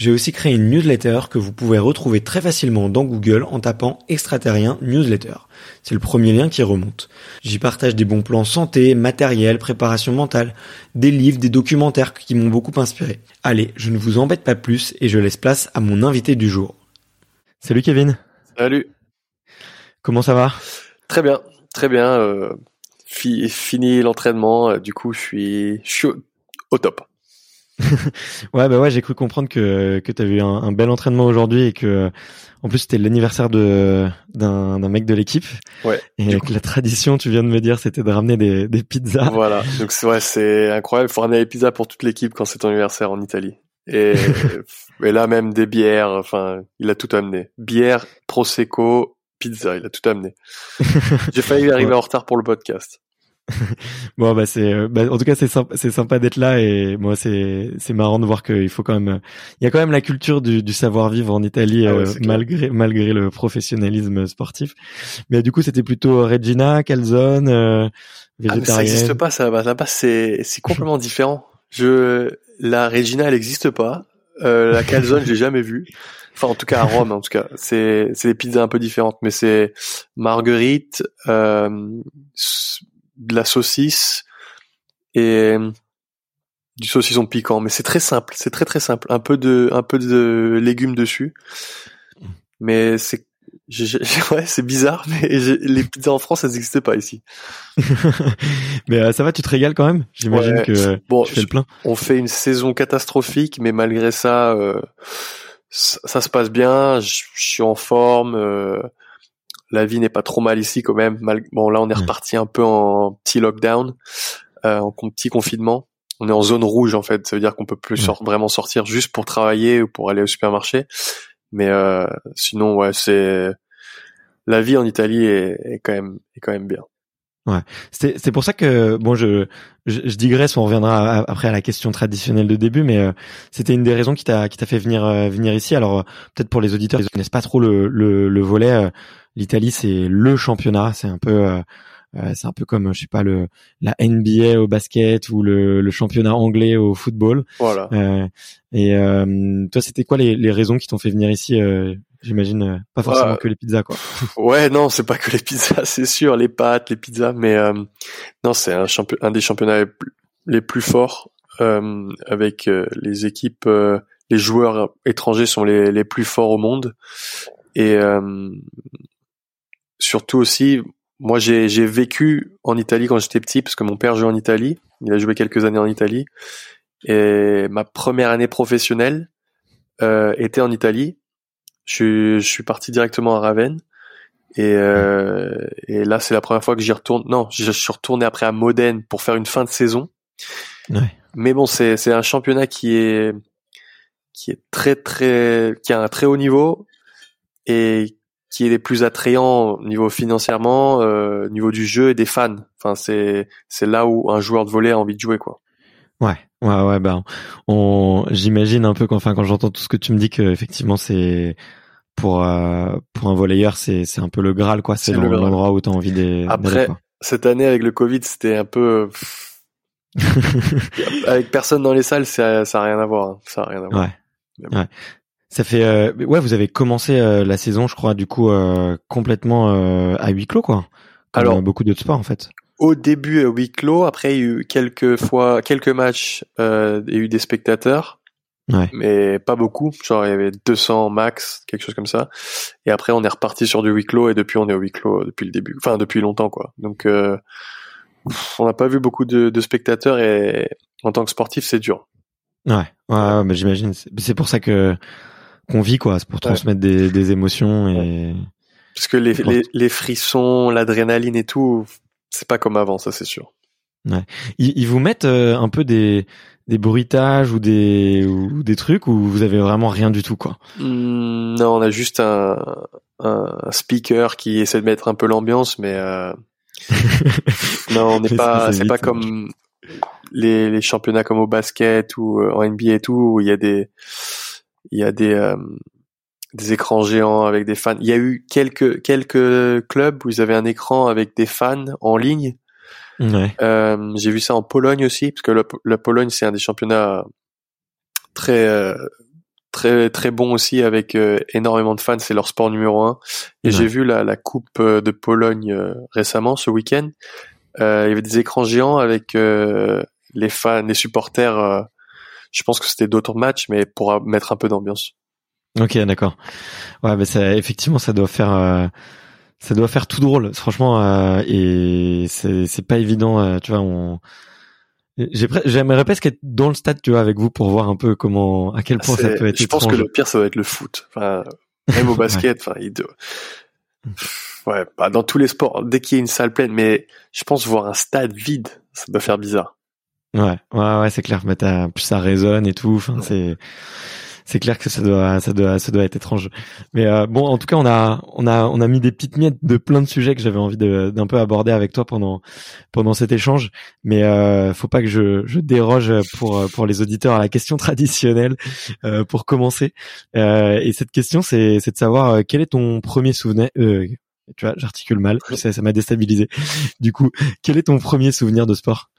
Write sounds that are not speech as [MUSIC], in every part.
j'ai aussi créé une newsletter que vous pouvez retrouver très facilement dans Google en tapant extraterrien newsletter. C'est le premier lien qui remonte. J'y partage des bons plans santé, matériel, préparation mentale, des livres, des documentaires qui m'ont beaucoup inspiré. Allez, je ne vous embête pas plus et je laisse place à mon invité du jour. Salut Kevin. Salut. Comment ça va? Très bien, très bien. Euh, fi- fini l'entraînement, euh, du coup je suis, je suis au top. [LAUGHS] ouais, bah ouais, j'ai cru comprendre que que t'avais eu un, un bel entraînement aujourd'hui et que en plus c'était l'anniversaire de d'un mec de l'équipe. Ouais. Et avec coup. la tradition, tu viens de me dire, c'était de ramener des des pizzas. Voilà. Donc c'est ouais, c'est incroyable. Il faut ramener les pizzas pour toute l'équipe quand c'est ton anniversaire en Italie. Et, [LAUGHS] et là même des bières. Enfin, il a tout amené. Bière, prosecco, pizza. Il a tout amené. [LAUGHS] J'ai failli arriver Ouais. en retard pour le podcast. [LAUGHS] Bon bah c'est euh, bah, en tout cas c'est sympa c'est sympa d'être là et moi c'est c'est marrant de voir qu'il faut quand même il y a quand même la culture du, du savoir vivre en Italie Ah ouais, euh, malgré malgré le professionnalisme sportif. Mais du coup c'était plutôt Regina, calzone, euh, Ah, mais ça végétarienne. n'existe pas. Ça là-bas c'est c'est complètement [LAUGHS] différent. Je la Regina elle n'existe pas. Euh, la calzone je l'ai jamais vue. Enfin en tout cas à Rome en tout cas. C'est c'est des pizzas un peu différentes, mais c'est marguerite, euh, de la saucisse et du saucisson piquant. Mais c'est très simple. C'est très très simple. Un peu de un peu de légumes dessus. Mais c'est [LAUGHS] ouais, c'est bizarre, mais les pizzas en France, elles n'existent pas ici. [LAUGHS] Mais euh, ça va, tu te régales quand même? J'imagine Ouais. que euh, Bon, tu fais le plein. on fait une saison catastrophique, mais malgré ça, euh, ça, ça se passe bien. Je suis en forme. La vie n'est pas trop mal ici quand même. Mal- bon, là, on est Ouais. reparti un peu en petit lockdown, euh, en petit confinement. On est en zone rouge en fait. Ça veut dire qu'on peut plus sor- vraiment sortir juste pour travailler ou pour aller au supermarché. Mais euh, sinon, ouais, c'est la vie en Italie est, est quand même est quand même bien. C'est c'est pour ça que bon je, je je digresse, on reviendra à- après à la question traditionnelle de début, mais euh, c'était une des raisons qui t'a qui t'a fait venir euh, venir ici. Alors euh, peut-être pour les auditeurs, ils connaissent pas trop le le, le volet. euh, L'Italie c'est le championnat, c'est un peu c'est un peu comme je sais pas le la NBA au basket ou le, le championnat anglais au football. Voilà. Euh, et euh, toi, c'était quoi les, les raisons qui t'ont fait venir ici euh, J'imagine euh, pas forcément Euh, que les pizzas quoi. [LAUGHS] Ouais, non, c'est pas que les pizzas, [LAUGHS] c'est sûr, les pâtes, les pizzas, mais euh, non, c'est un, champion, un des championnats les plus, forts euh, avec euh, les équipes, euh, les joueurs étrangers sont les, les plus forts au monde et euh, surtout aussi, moi, j'ai j'ai vécu en Italie quand j'étais petit, parce que mon père jouait en Italie. Il a joué quelques années en Italie. Et ma première année professionnelle euh, était en Italie. Je, je suis parti directement à Ravenne. Et, euh, et là, c'est la première fois que j'y retourne. Non, je suis retourné après à Modène pour faire une fin de saison. Ouais. Mais bon, c'est c'est un championnat qui est qui est très très qui a un très haut niveau et qui est les plus attrayants au niveau financièrement, euh, niveau du jeu et des fans. Enfin, c'est c'est là où un joueur de volley a envie de jouer quoi. Ouais, ouais, ouais. Ben, on, j'imagine un peu quand, enfin, quand j'entends tout ce que tu me dis que effectivement c'est pour euh, pour un volleyeur, c'est c'est un peu le graal quoi. C'est l'endroit où t'as envie d'aller. Après, cette année avec le Covid, c'était un peu [LAUGHS] avec personne dans les salles, ça ça a rien à voir. hein. Ça a rien à voir. Ouais. Bon. Ouais. Ça fait euh, ouais, vous avez commencé euh, la saison, je crois, du coup complètement à huis clos, quoi. Comme Alors- beaucoup d'autres sports en fait. Au début, euh, huis clos. Après, il y a eu quelques fois, quelques matchs, euh, il y a eu des spectateurs. Ouais. mais pas beaucoup. Genre, il y avait 200 max, quelque chose comme ça. Et après, on est reparti sur du huis clos et depuis, on est au huis clos depuis le début. Enfin, depuis longtemps, quoi. Donc, euh, on n'a pas vu beaucoup de, de spectateurs et en tant que sportif, c'est dur. Ouais, ouais, ouais, bah, j'imagine. C'est pour ça que qu'on vit, quoi. C'est pour transmettre des, des émotions et. Parce que les, les, les frissons, l'adrénaline et tout, c'est pas comme avant, ça, c'est sûr. Ils, ils vous mettent euh, un peu des des bruitages ou des ou des trucs où vous avez vraiment rien du tout, quoi? Hmm, non, on a juste un, un speaker qui essaie de mettre un peu l'ambiance, mais euh, [LAUGHS] non, on n'est pas, c'est- pas comme les, les championnats comme au basket ou euh, en NBA et tout, où il y a des, il y a des, euh, des écrans géants avec des fans. Il y a eu quelques, quelques clubs où ils avaient un écran avec des fans en ligne. Ouais. Euh, j'ai vu ça en Pologne aussi, parce que la, la Pologne c'est un des championnats très euh, très très bon aussi avec euh, énormément de fans. C'est leur sport numéro un. Et Ouais. j'ai vu la, la coupe euh, de Pologne euh, récemment ce week-end. Euh, il y avait des écrans géants avec euh, les fans, les supporters. je pense que c'était d'autres matchs, mais pour mettre un peu d'ambiance. Ok, d'accord. Ouais, bah ça, effectivement, ça doit faire, euh, ça doit faire tout drôle, franchement, euh, et c'est, c'est pas évident, euh, tu vois. On, j'aimerais presque être dans le stade, tu vois, avec vous pour voir un peu comment, à quel point ça peut être je pense étrange. que le pire ça doit être le foot. Enfin, même au [LAUGHS] basket, enfin, il doit- ouais, bah, dans tous les sports, dès qu'il y a une salle pleine, mais je pense voir un stade vide, ça doit faire bizarre. Ouais, ouais, ouais, c'est clair. Mais t'as, plus ça résonne et tout. Enfin, c'est, c'est clair que ça doit, ça doit, ça doit être étrange. Mais euh, bon, en tout cas, on a, on a, on a mis des petites miettes de plein de sujets que j'avais envie d'un peu aborder avec toi pendant, pendant cet échange. Mais euh, faut pas que je, je déroge pour, pour les auditeurs à la question traditionnelle euh, pour commencer. Euh, et cette question, c'est, c'est de savoir euh, quel est ton premier souvenir. Euh, tu vois, j'articule mal. Ça, ça m'a déstabilisé. Du coup, quel est ton premier souvenir de sport?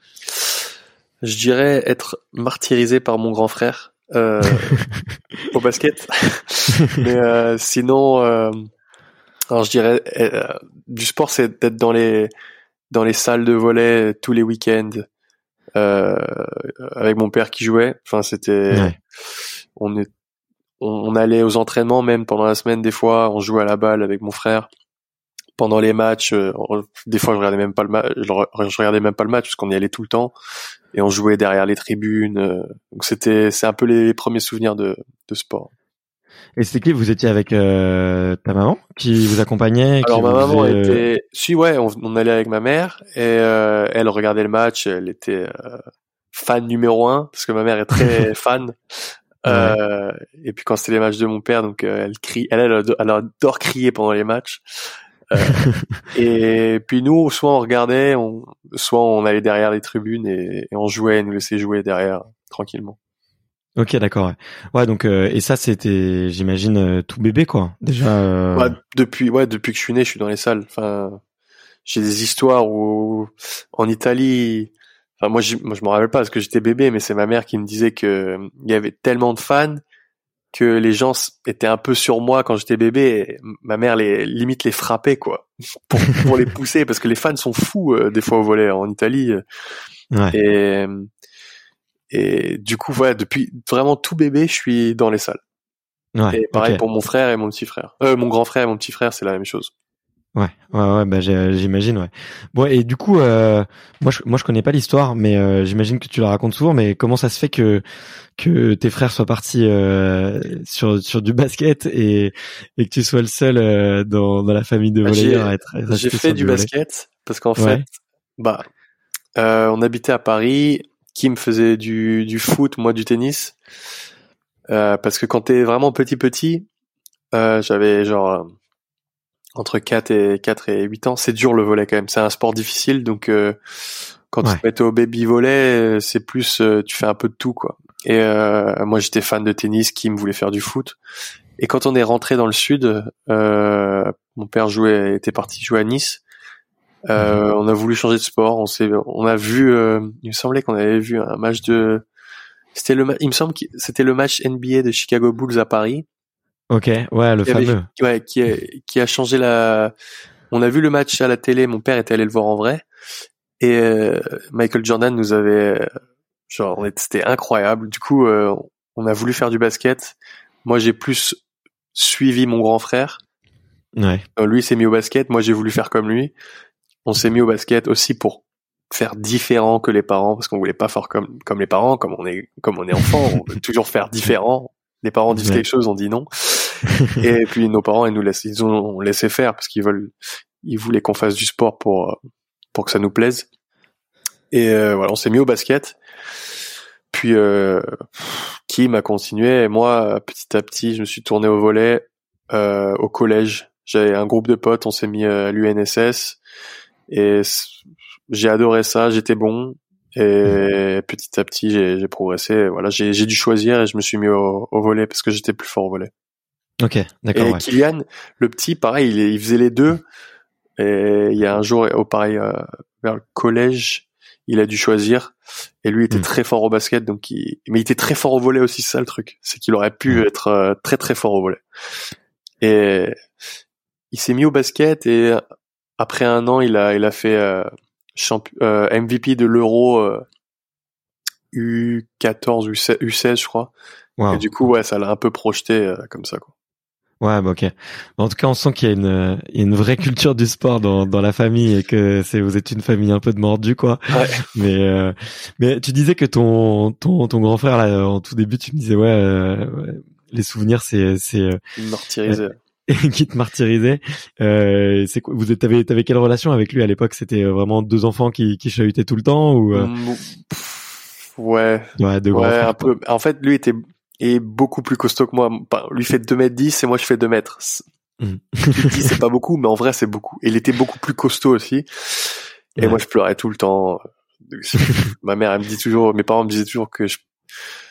Je dirais être martyrisé par mon grand frère euh, [LAUGHS] au basket. [LAUGHS] Mais euh, sinon, euh, alors je dirais euh, du sport, c'est d'être dans les dans les salles de volley tous les week-ends euh, avec mon père qui jouait. Enfin, c'était Ouais. on est on, on allait aux entraînements même pendant la semaine des fois. On jouait à la balle avec mon frère. Pendant les matchs, euh, des fois je regardais même pas le match, je, re- je regardais même pas le match parce qu'on y allait tout le temps et on jouait derrière les tribunes. euh, donc c'était c'est un peu les premiers souvenirs de de sport. Et c'était qui? Vous étiez avec euh, ta maman qui vous accompagnait qui Alors ma maman faisait, euh, était, si ouais, on, on allait avec ma mère et euh, elle regardait le match. Elle était euh, fan numéro un parce que ma mère est très [LAUGHS] fan. Euh, et puis quand c'était les matchs de mon père, donc euh, elle crie, elle, elle adore crier pendant les matchs. Euh, et puis nous, soit on regardait, on, soit on allait derrière les tribunes et, et on jouait, nous laissait jouer derrière tranquillement. Ok, d'accord. Ouais. donc euh, et ça c'était, j'imagine, euh, tout bébé quoi. Déjà. euh, Ouais, depuis, ouais, depuis que je suis né, je suis dans les salles. Enfin, j'ai des histoires où, en Italie, enfin, moi, je, moi, je me rappelle pas parce que j'étais bébé, mais c'est ma mère qui me disait que il y avait tellement de fans que les gens étaient un peu sur moi quand j'étais bébé. Et ma mère les limite les frappait quoi [LAUGHS] pour, pour les pousser parce que les fans sont fous euh, des fois au volet en Italie. ouais. Et et du coup, voilà, depuis vraiment tout bébé, je suis dans les salles. ouais, Et pareil pour mon frère et mon petit frère. Euh, mon grand frère et mon petit frère, c'est la même chose. Ouais, ouais, ouais, bah j'imagine, ouais. Bon, et du coup, euh, moi, je, moi, je connais pas l'histoire, mais euh, j'imagine que tu la racontes souvent. Mais comment ça se fait que que tes frères soient partis euh, sur sur du basket et et que tu sois le seul euh, dans dans la famille de Bah, volleyeurs à être J'ai fait du basket parce qu'en Ouais. fait, bah, euh, on habitait à Paris. Kim faisait du, du foot, moi du tennis. Euh, parce que quand t'es vraiment petit petit, euh, j'avais genre entre 4 et 4 et 8 ans, c'est dur le volet quand même. C'est un sport difficile, donc euh, quand Ouais. tu te mets au baby volet, euh, c'est plus euh, tu fais un peu de tout quoi. Et euh, moi j'étais fan de tennis, Kim voulait faire du foot. Et quand on est rentré dans le sud, euh, mon père jouait, était parti jouer à Nice. Euh, On a voulu changer de sport. On s'est, on a vu. euh, il me semblait qu'on avait vu un match de. C'était le. Il me semble que c'était le match NBA de Chicago Bulls à Paris. Ok, ouais, le y avait- fameux. Ouais, qui a, qui a changé la. On a vu le match à la télé. Mon père était allé le voir en vrai. Et euh, Michael Jordan nous avait. Genre, on était- c'était incroyable. Du coup, euh, on a voulu faire du basket. Moi, j'ai plus suivi mon grand frère. Ouais. Euh, lui s'est mis au basket, moi j'ai voulu faire comme lui. On s'est mis au basket aussi pour faire différent que les parents parce qu'on voulait pas faire comme comme les parents, comme on est comme on est enfant, on veut [LAUGHS] toujours faire différent. Les parents disent Ouais. quelque chose, on dit non. [LAUGHS] Et puis nos parents ils nous laissent ils ont laissé faire parce qu'ils veulent ils voulaient qu'on fasse du sport pour euh, pour que ça nous plaise. Et euh, voilà, on s'est mis au basket. Puis euh, Kim a continué et moi petit à petit, je me suis tourné au volet euh, au collège. J'avais un groupe de potes, on s'est mis euh, à l'UNSS et j'ai adoré ça, j'étais bon et petit à petit j'ai progressé. Voilà, j'ai j'ai dû choisir et je me suis mis au, au volet parce que j'étais plus fort au volet. Ok, d'accord. Et Ouais. Kylian, le petit, pareil, il, faisait les deux. Et il y a un jour, au pareil, euh, vers le collège, il a dû choisir. Et lui était Hmm. très fort au basket, donc il... mais il était très fort au volet aussi. C'est ça le truc, c'est qu'il aurait pu Hmm. être euh, très très fort au volet. Et il s'est mis au basket et après un an, il a il a fait euh, champi- euh, MVP de l'Euro euh, U14 U16, U16 je crois. Wow. Et du coup, ouais, ça l'a un peu projeté euh, comme ça. Quoi. Ouais, bah ok. En tout cas, on sent qu'il y a une, euh, une vraie culture du sport dans, dans la famille et que c'est, vous êtes une famille un peu de mordus, quoi. Ouais. Mais, euh, mais tu disais que ton, ton, ton grand frère, là, en tout début, tu me disais, ouais, euh, ouais, les souvenirs, c'est, c'est, euh, Martyrisé. [LAUGHS] qui te martyrisait. Euh, c'est quoi, vous t'avais, t'avais quelle relation avec lui à l'époque? C'était vraiment deux enfants qui, qui chahutaient tout le temps ou, euh, Mm, Ouais, ouais, deux grands ouais, un peu. En fait, lui était est beaucoup plus costaud que moi. Enfin, lui fait 2 mètres 10 et moi je fais 2 mètres. Dis c'est pas beaucoup, mais en vrai c'est beaucoup. Et il était beaucoup plus costaud aussi. Et Ouais. moi je pleurais tout le temps. [LAUGHS] Ma mère elle me dit toujours, mes parents me disaient toujours que je,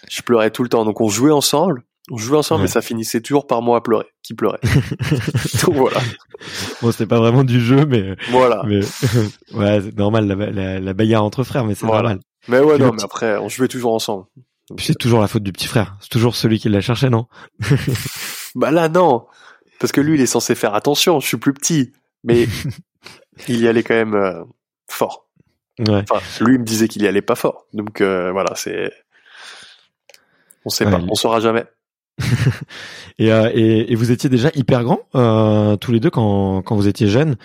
je pleurais tout le temps. Donc on jouait ensemble. On jouait ensemble, Ouais. mais ça finissait toujours par moi à pleurer, qui pleurait. [LAUGHS] Donc voilà, Bon, c'était pas vraiment du jeu, mais, voilà. mais, [LAUGHS] ouais, c'est normal, la, la, la bagarre entre frères, mais c'est Voilà. normal. Mais ouais, Puis non, mais après on jouait toujours ensemble. C'est toujours la faute du petit frère. C'est toujours celui qui l'a cherché, non [LAUGHS] Bah là non, parce que lui il est censé faire attention. Je suis plus petit, mais [LAUGHS] il y allait quand même euh, fort. Ouais. Enfin, lui il me disait qu'il y allait pas fort. Donc euh, voilà, c'est on sait Ouais, pas, lui- on saura jamais. [LAUGHS] Et, euh, et, et vous étiez déjà hyper grands euh, tous les deux quand, quand vous étiez jeunes.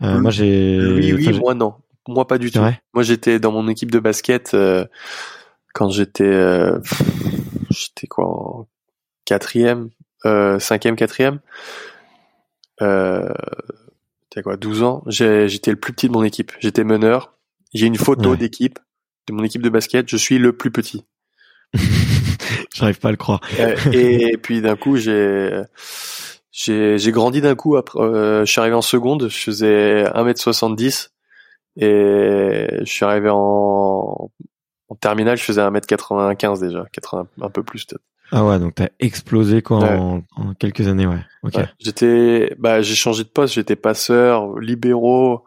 Lui- moi j'ai. Oui, enfin, j'ai- moi non. Moi pas du tout. Moi j'étais dans mon équipe de basket quand j'étais euh, j'étais quoi en quatrième, euh, cinquième, quatrième. Euh, t'as quoi, 12 ans. J'étais le plus petit de mon équipe. J'étais meneur. J'ai une photo Ouais. d'équipe de mon équipe de basket. Je suis le plus petit. [LAUGHS] J'arrive pas à le croire. Euh, et [LAUGHS] puis d'un coup, j'ai j'ai j'ai grandi d'un coup. Après, euh, je suis arrivé en seconde. Je faisais 1m70 et je suis arrivé en en terminale. Je faisais 1m95 déjà, 80 un peu plus peut-être. Ah ouais, donc t'as explosé quoi Ouais. en, en quelques années, ouais. Ok. Ouais. J'étais, bah, j'ai changé de poste. J'étais passeur, libéraux,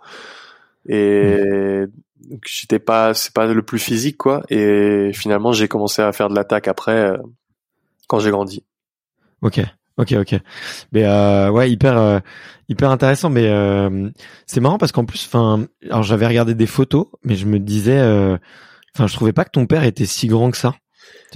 et donc j'étais pas, c'est pas le plus physique quoi. Et finalement, j'ai commencé à faire de l'attaque après euh, quand j'ai grandi. Ok. Ok, ok. Mais euh, ouais, hyper, euh, hyper intéressant. Mais euh, c'est marrant parce qu'en plus, enfin, alors j'avais regardé des photos, mais je me disais, euh, enfin, je trouvais pas que ton père était si grand que ça.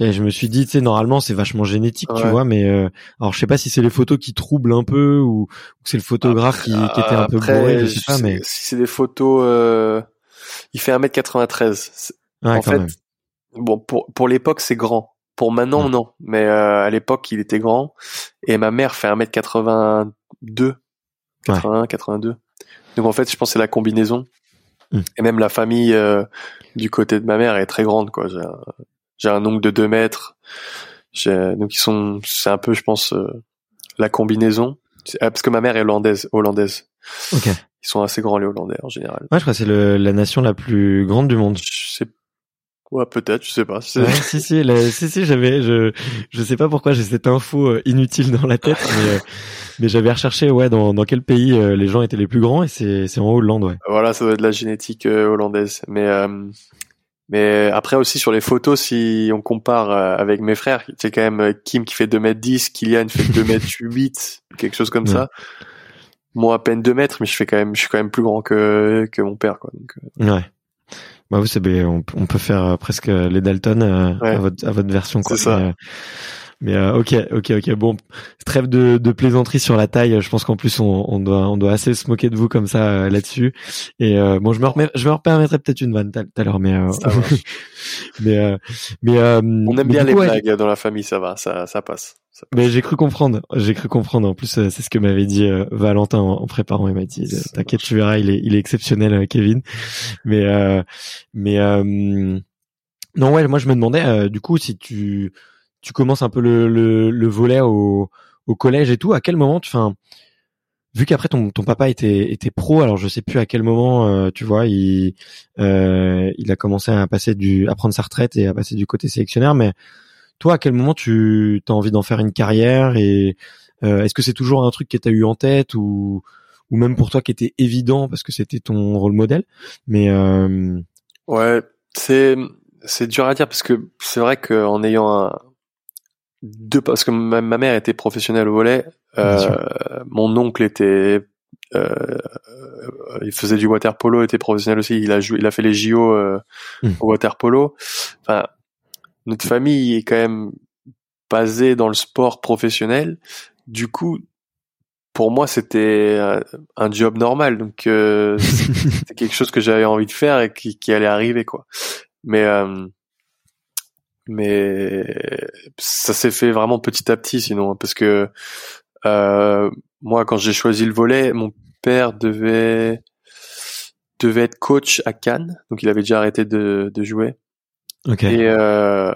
je me suis dit, tu sais, normalement c'est vachement génétique, tu Ouais. vois, mais euh, alors je sais pas si c'est les photos qui troublent un peu ou, ou c'est le photographe qui, qui était un peu bourré, je sais pas, mais si c'est des photos, euh, il fait 1m93. C'est- ouais, en fait, même. bon, pour, pour l'époque, c'est grand. Pour maintenant, Ouais. non. Mais euh, à l'époque, il était grand. Et ma mère fait 1m82. 81, 82. Donc en fait, je pense c'est la combinaison. Et même la famille euh, du côté de ma mère est très grande. quoi. J'ai un, un oncle de 2 mètres. Donc ils sont, c'est un peu, je pense, euh, la combinaison. Ah, Parce que ma mère est hollandaise. hollandaise. Ok. Ils sont assez grands les Hollandais en général. Ouais, je crois que c'est la nation la plus grande du monde. Je sais, ouais, peut-être, je sais pas. Ouais, si si, la- si si, j'avais, je, je sais pas pourquoi j'ai cette info euh, inutile dans la tête, mais, euh, mais j'avais recherché ouais dans, dans quel pays euh, les gens étaient les plus grands et c'est c'est en Hollande, ouais. Voilà, ça doit être de la génétique euh, hollandaise. Mais euh, mais après aussi sur les photos, si on compare euh, avec mes frères, c'est quand même Kim qui fait 2m10, Kylian fait 2m8, quelque chose comme Ouais. ça. Moi à peine 2 mètres, mais je fais quand même, je suis quand même plus grand que que mon père, quoi. Donc, Ouais. Bah vous, ben, on, on peut faire euh, presque les Dalton euh, Ouais. à votre à votre version quoi. C'est ça. Mais, euh, mais, euh, ok, ok, ok. Bon, trêve de, de plaisanterie sur la taille. Je pense qu'en plus on, on doit on doit assez se moquer de vous comme ça euh, là-dessus. Et euh, bon, je me remets, je me permettrai peut-être une vanne tout à- l'heure, mais euh, [LAUGHS] mais euh, mais euh, on aime mais bien les ouais, blagues dans la famille, ça va, ça ça passe. Mais j'ai cru comprendre, j'ai cru comprendre. En plus, euh, c'est ce que m'avait dit euh, Valentin en, en préparant. Il m'a dit, euh, t'inquiète, tu verras, il est, il est exceptionnel, Kevin. Mais, euh, mais euh, non, ouais, moi je me demandais, du coup, si tu, tu commences un peu le, le, le volet au, au collège et tout, à quel moment, tu, enfin, vu qu'après ton, ton papa était, était pro, alors je sais plus à quel moment, euh, tu vois, il, euh, il a commencé à passer du, à prendre sa retraite et à passer du côté sélectionneur, mais toi, à quel moment tu as envie d'en faire une carrière et euh, est-ce que c'est toujours un truc que tu as eu en tête ou ou même pour toi qui était évident parce que c'était ton rôle modèle? Mais euh, Ouais, c'est c'est dur à dire parce que c'est vrai qu'en ayant un deux parce que ma, ma mère était professionnelle au volet, euh, mon oncle était euh, il faisait du water polo, était professionnel aussi, il a joué, il a fait les JO euh, Hmm. au water polo. Enfin, notre famille est quand même basée dans le sport professionnel. Du coup, pour moi, c'était un, un job normal. Donc, euh, [LAUGHS] c'est quelque chose que j'avais envie de faire et qui, qui allait arriver quoi. Mais euh, mais ça s'est fait vraiment petit à petit sinon hein, parce que euh, moi quand j'ai choisi le volet, mon père devait devait être coach à Cannes, donc il avait déjà arrêté de, de jouer ok. Et euh,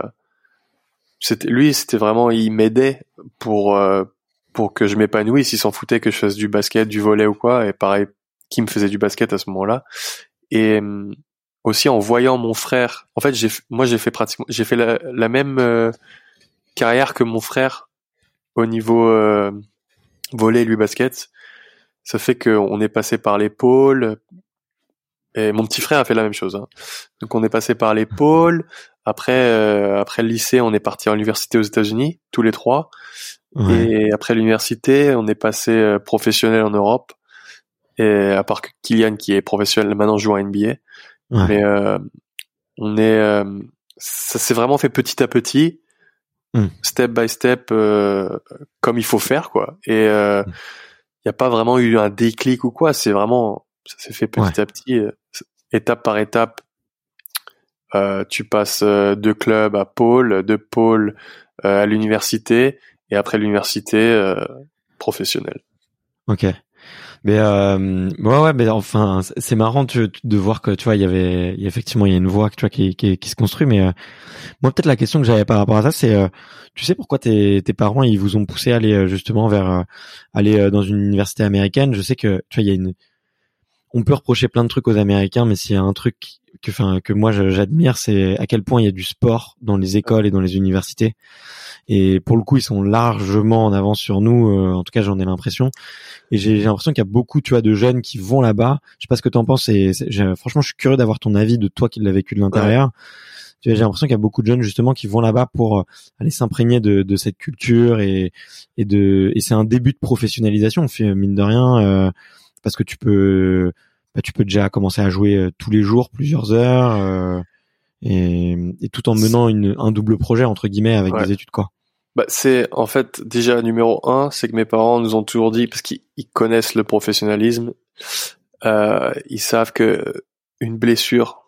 c'était lui c'était vraiment il m'aidait pour euh, pour que je m'épanouisse, il s'en foutait que je fasse du basket, du volet ou quoi. Et pareil qui me faisait du basket à ce moment-là. Et hum, aussi en voyant mon frère en fait j'ai moi j'ai fait pratiquement j'ai fait la, même euh, carrière que mon frère au niveau euh, volet lui basket. Ça fait qu'on est passé par pôles et mon petit frère a fait la même chose hein. donc on est passé par les pôles après euh, après le lycée on est parti à l'université aux États-Unis tous les trois ouais. et après l'université, on est passé euh, professionnel en Europe. Et à part que Kylian qui est professionnel maintenant joue en NBA. Ouais. Mais euh, on est, euh, ça s'est vraiment fait petit à petit, Mm. step by step, comme il faut faire quoi. Et il n'y a pas vraiment eu un déclic ou quoi. C'est vraiment, ça s'est fait petit Ouais. à petit, euh, étape par étape. Euh, tu passes euh, de club à pôle, de pôle à l'université, et après l'université professionnelle. Ok. Mais euh, ouais, ouais, mais enfin, c'est- marrant tu- de voir que tu vois, il y avait effectivement il y a une voie tu vois qui qui, qui se construit. Mais euh, moi, peut-être la question que j'avais par rapport à ça, c'est, euh, tu sais, pourquoi tes tes parents ils vous ont poussé à aller justement vers aller dans une université américaine? Je sais que tu vois, il y a une, on peut reprocher plein de trucs aux Américains, mais s'il y a un truc que, enfin, que moi j'admire, c'est à quel point il y a du sport dans les écoles et dans les universités. Et pour le coup, ils sont largement en avance sur nous. euh, en tout cas, j'en ai l'impression. Et j'ai l'impression qu'il y a beaucoup, tu vois, de jeunes qui vont là-bas. Je sais pas ce que tu en penses. Et franchement, je suis curieux d'avoir ton avis de toi qui l'as vécu de l'intérieur. Tu vois, J'ai l'impression qu'il y a beaucoup de jeunes justement qui vont là-bas pour euh, aller s'imprégner de, de cette culture et, et de et c'est un début de professionnalisation. On fait mine de rien euh, parce que tu peux bah, tu peux déjà commencer à jouer euh, tous les jours plusieurs heures. euh, et, et tout en menant une, un double projet entre guillemets avec Ouais. des études quoi. Bah, c'est en fait déjà numéro un, c'est que mes parents nous ont toujours dit parce qu'ils ils connaissent le professionnalisme, euh, ils savent que une blessure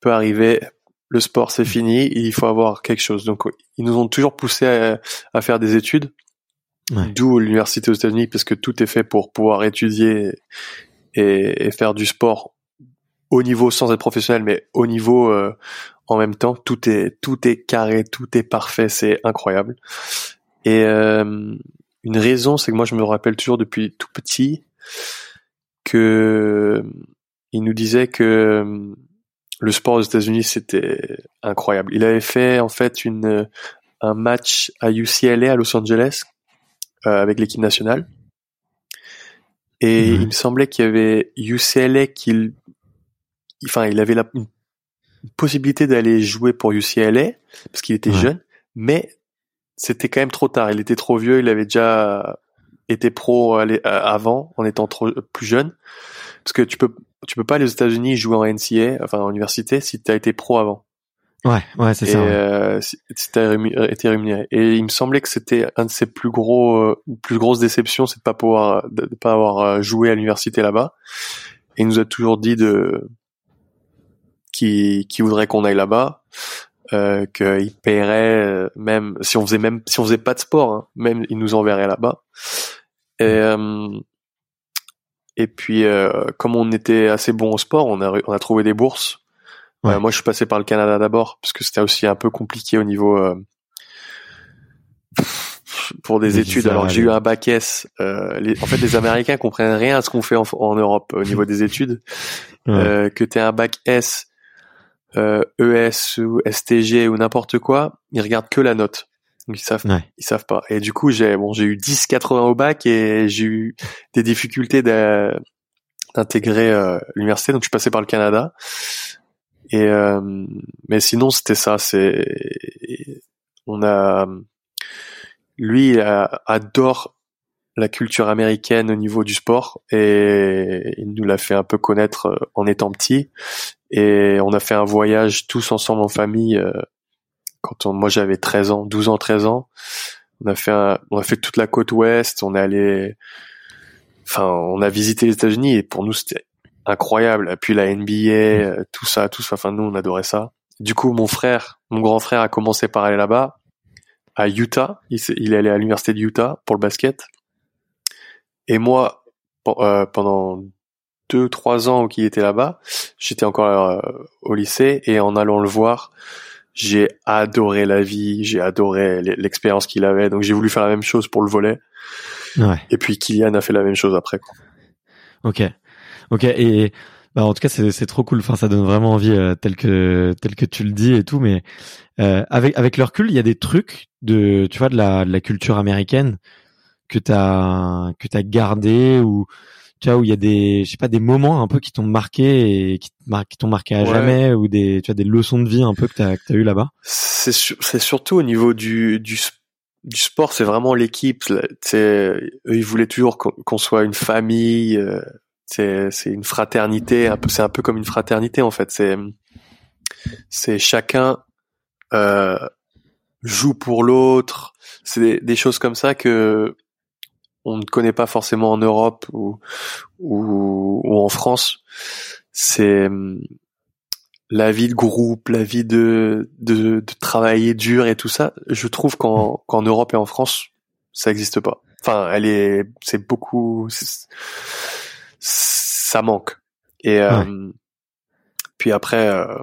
peut arriver, le sport c'est fini, il faut avoir quelque chose. Donc ils nous ont toujours poussé à, à faire des études, D'où l'université aux États-Unis parce que tout est fait pour pouvoir étudier et, et faire du sport au niveau sans être professionnel, mais au niveau euh, en même temps. Tout est tout est carré, tout est parfait, c'est incroyable. Et euh, une raison, c'est que moi je me rappelle toujours depuis tout petit que il nous disait que le sport aux États-Unis c'était incroyable. Il avait fait en fait une un match à UCLA à Los Angeles avec l'équipe nationale. Et Mhm. il me semblait qu'il y avait UCLA qu'il enfin il avait la une possibilité d'aller jouer pour UCLA parce qu'il était Ouais. jeune, mais c'était quand même trop tard. Il était trop vieux. Il avait déjà été pro à- avant en étant trop plus jeune. Parce que tu peux tu peux pas aller aux États-Unis jouer en NCA, enfin en université, si tu as été pro avant. Ouais, ouais, c'est ça. ouais. euh, si, si t'as rému- été rémunéré. Et il me semblait que c'était un de ses plus gros, euh, plus grosses déceptions, c'est de pas pouvoir, de, de pas avoir euh, joué à l'université là-bas. Et il nous a toujours dit de qui qui voudrait qu'on aille là-bas, euh, qu'il paierait euh, même si on faisait même si on faisait pas de sport, hein, même il nous enverrait là-bas. Et euh, et puis euh, comme on était assez bon au sport, on a on a trouvé des bourses. Ouais. Euh, moi, je suis passé par le Canada d'abord parce que c'était aussi un peu compliqué au niveau euh, pour des Des études. visas, Alors j'ai eu un bac S. euh, les- en fait, les Américains comprennent rien à ce qu'on fait en, en Europe au niveau des études. Ouais. Euh, que tu un bac S, euh, ES ou STG ou n'importe quoi, ils regardent que la note. Donc ils savent, Ouais. ils savent pas. Et du coup, j'ai bon, j'ai eu 10,80 au bac et j'ai eu des difficultés d'intégrer euh, l'université. Donc je suis passé par le Canada. Et euh, mais sinon, c'était ça. C'est on a lui il adore la culture américaine au niveau du sport et il nous l'a fait un peu connaître euh, en étant petit et on a fait un voyage tous ensemble en famille euh, quand on, moi j'avais 13 ans 12 ans 13 ans on a fait un- on a fait toute la côte ouest on est allé enfin on a visité les États-Unis et pour nous c'était incroyable et puis la NBA euh, tout ça tout ça enfin nous on adorait ça du coup mon frère mon grand frère a commencé par aller là-bas à Utah il, est allé à l'université de Utah pour le basket et moi, euh, pendant deux, trois ans qu'il était là-bas, j'étais encore euh, au lycée et en allant le voir, j'ai adoré la vie, j'ai adoré l'expérience qu'il avait. Donc j'ai voulu faire la même chose pour le volet. Ouais. Et puis Kylian a fait la même chose après. quoi. Ok, ok. Et bah, en tout cas, c'est c'est trop cool. Enfin, ça donne vraiment envie, euh, tel que tel que tu le dis et tout. Mais euh, avec avec le recul, il y a des trucs de tu vois de la de la culture américaine que t'as que t'as gardé ou tu vois où il y a des je sais pas des moments un peu qui t'ont marqué et qui t'ont marqué à Ouais. jamais ou des tu vois des leçons de vie un peu que t'as que t'as eu là-bas? C'est c'est surtout au niveau du du, du sport, c'est vraiment l'équipe. eux, ils voulaient toujours qu'on qu'on soit une famille. C'est c'est une fraternité. Un peu, c'est un peu comme une fraternité en fait. C'est c'est chacun euh, joue pour l'autre. C'est des, des choses comme ça que on ne connaît pas forcément en Europe ou ou, ou en France. C'est la vie de groupe, la vie de, de, de travailler dur et tout ça, je trouve qu'en qu'en Europe et en France, ça n'existe pas. Enfin, elle est, c'est beaucoup, ça manque. Et euh, puis après, euh,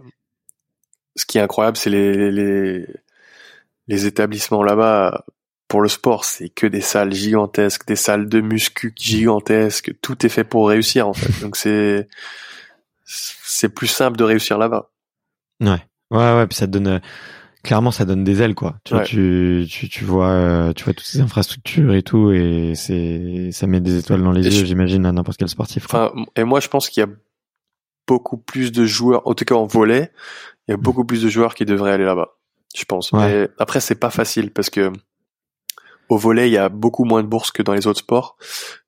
ce qui est incroyable, c'est les, les les établissements là-bas pour le sport, c'est que des salles gigantesques, des salles de muscu gigantesques. Tout est fait pour réussir en fait. Donc c'est c'est plus simple de réussir là-bas. Ouais, ouais, ouais. Puis ça te donne euh, clairement, ça donne des ailes, quoi. Tu vois, tu, tu, tu vois, euh, tu vois toutes ces infrastructures et tout, et c'est, ça met des étoiles dans les Et yeux, j'imagine, à n'importe quel sportif. Quoi. Et moi, je pense qu'il y a beaucoup plus de joueurs, en tout cas en volet, il y a beaucoup plus de joueurs qui devraient aller là-bas. Je pense. Ouais. Mais après, c'est pas facile parce que au volet, il y a beaucoup moins de bourses que dans les autres sports.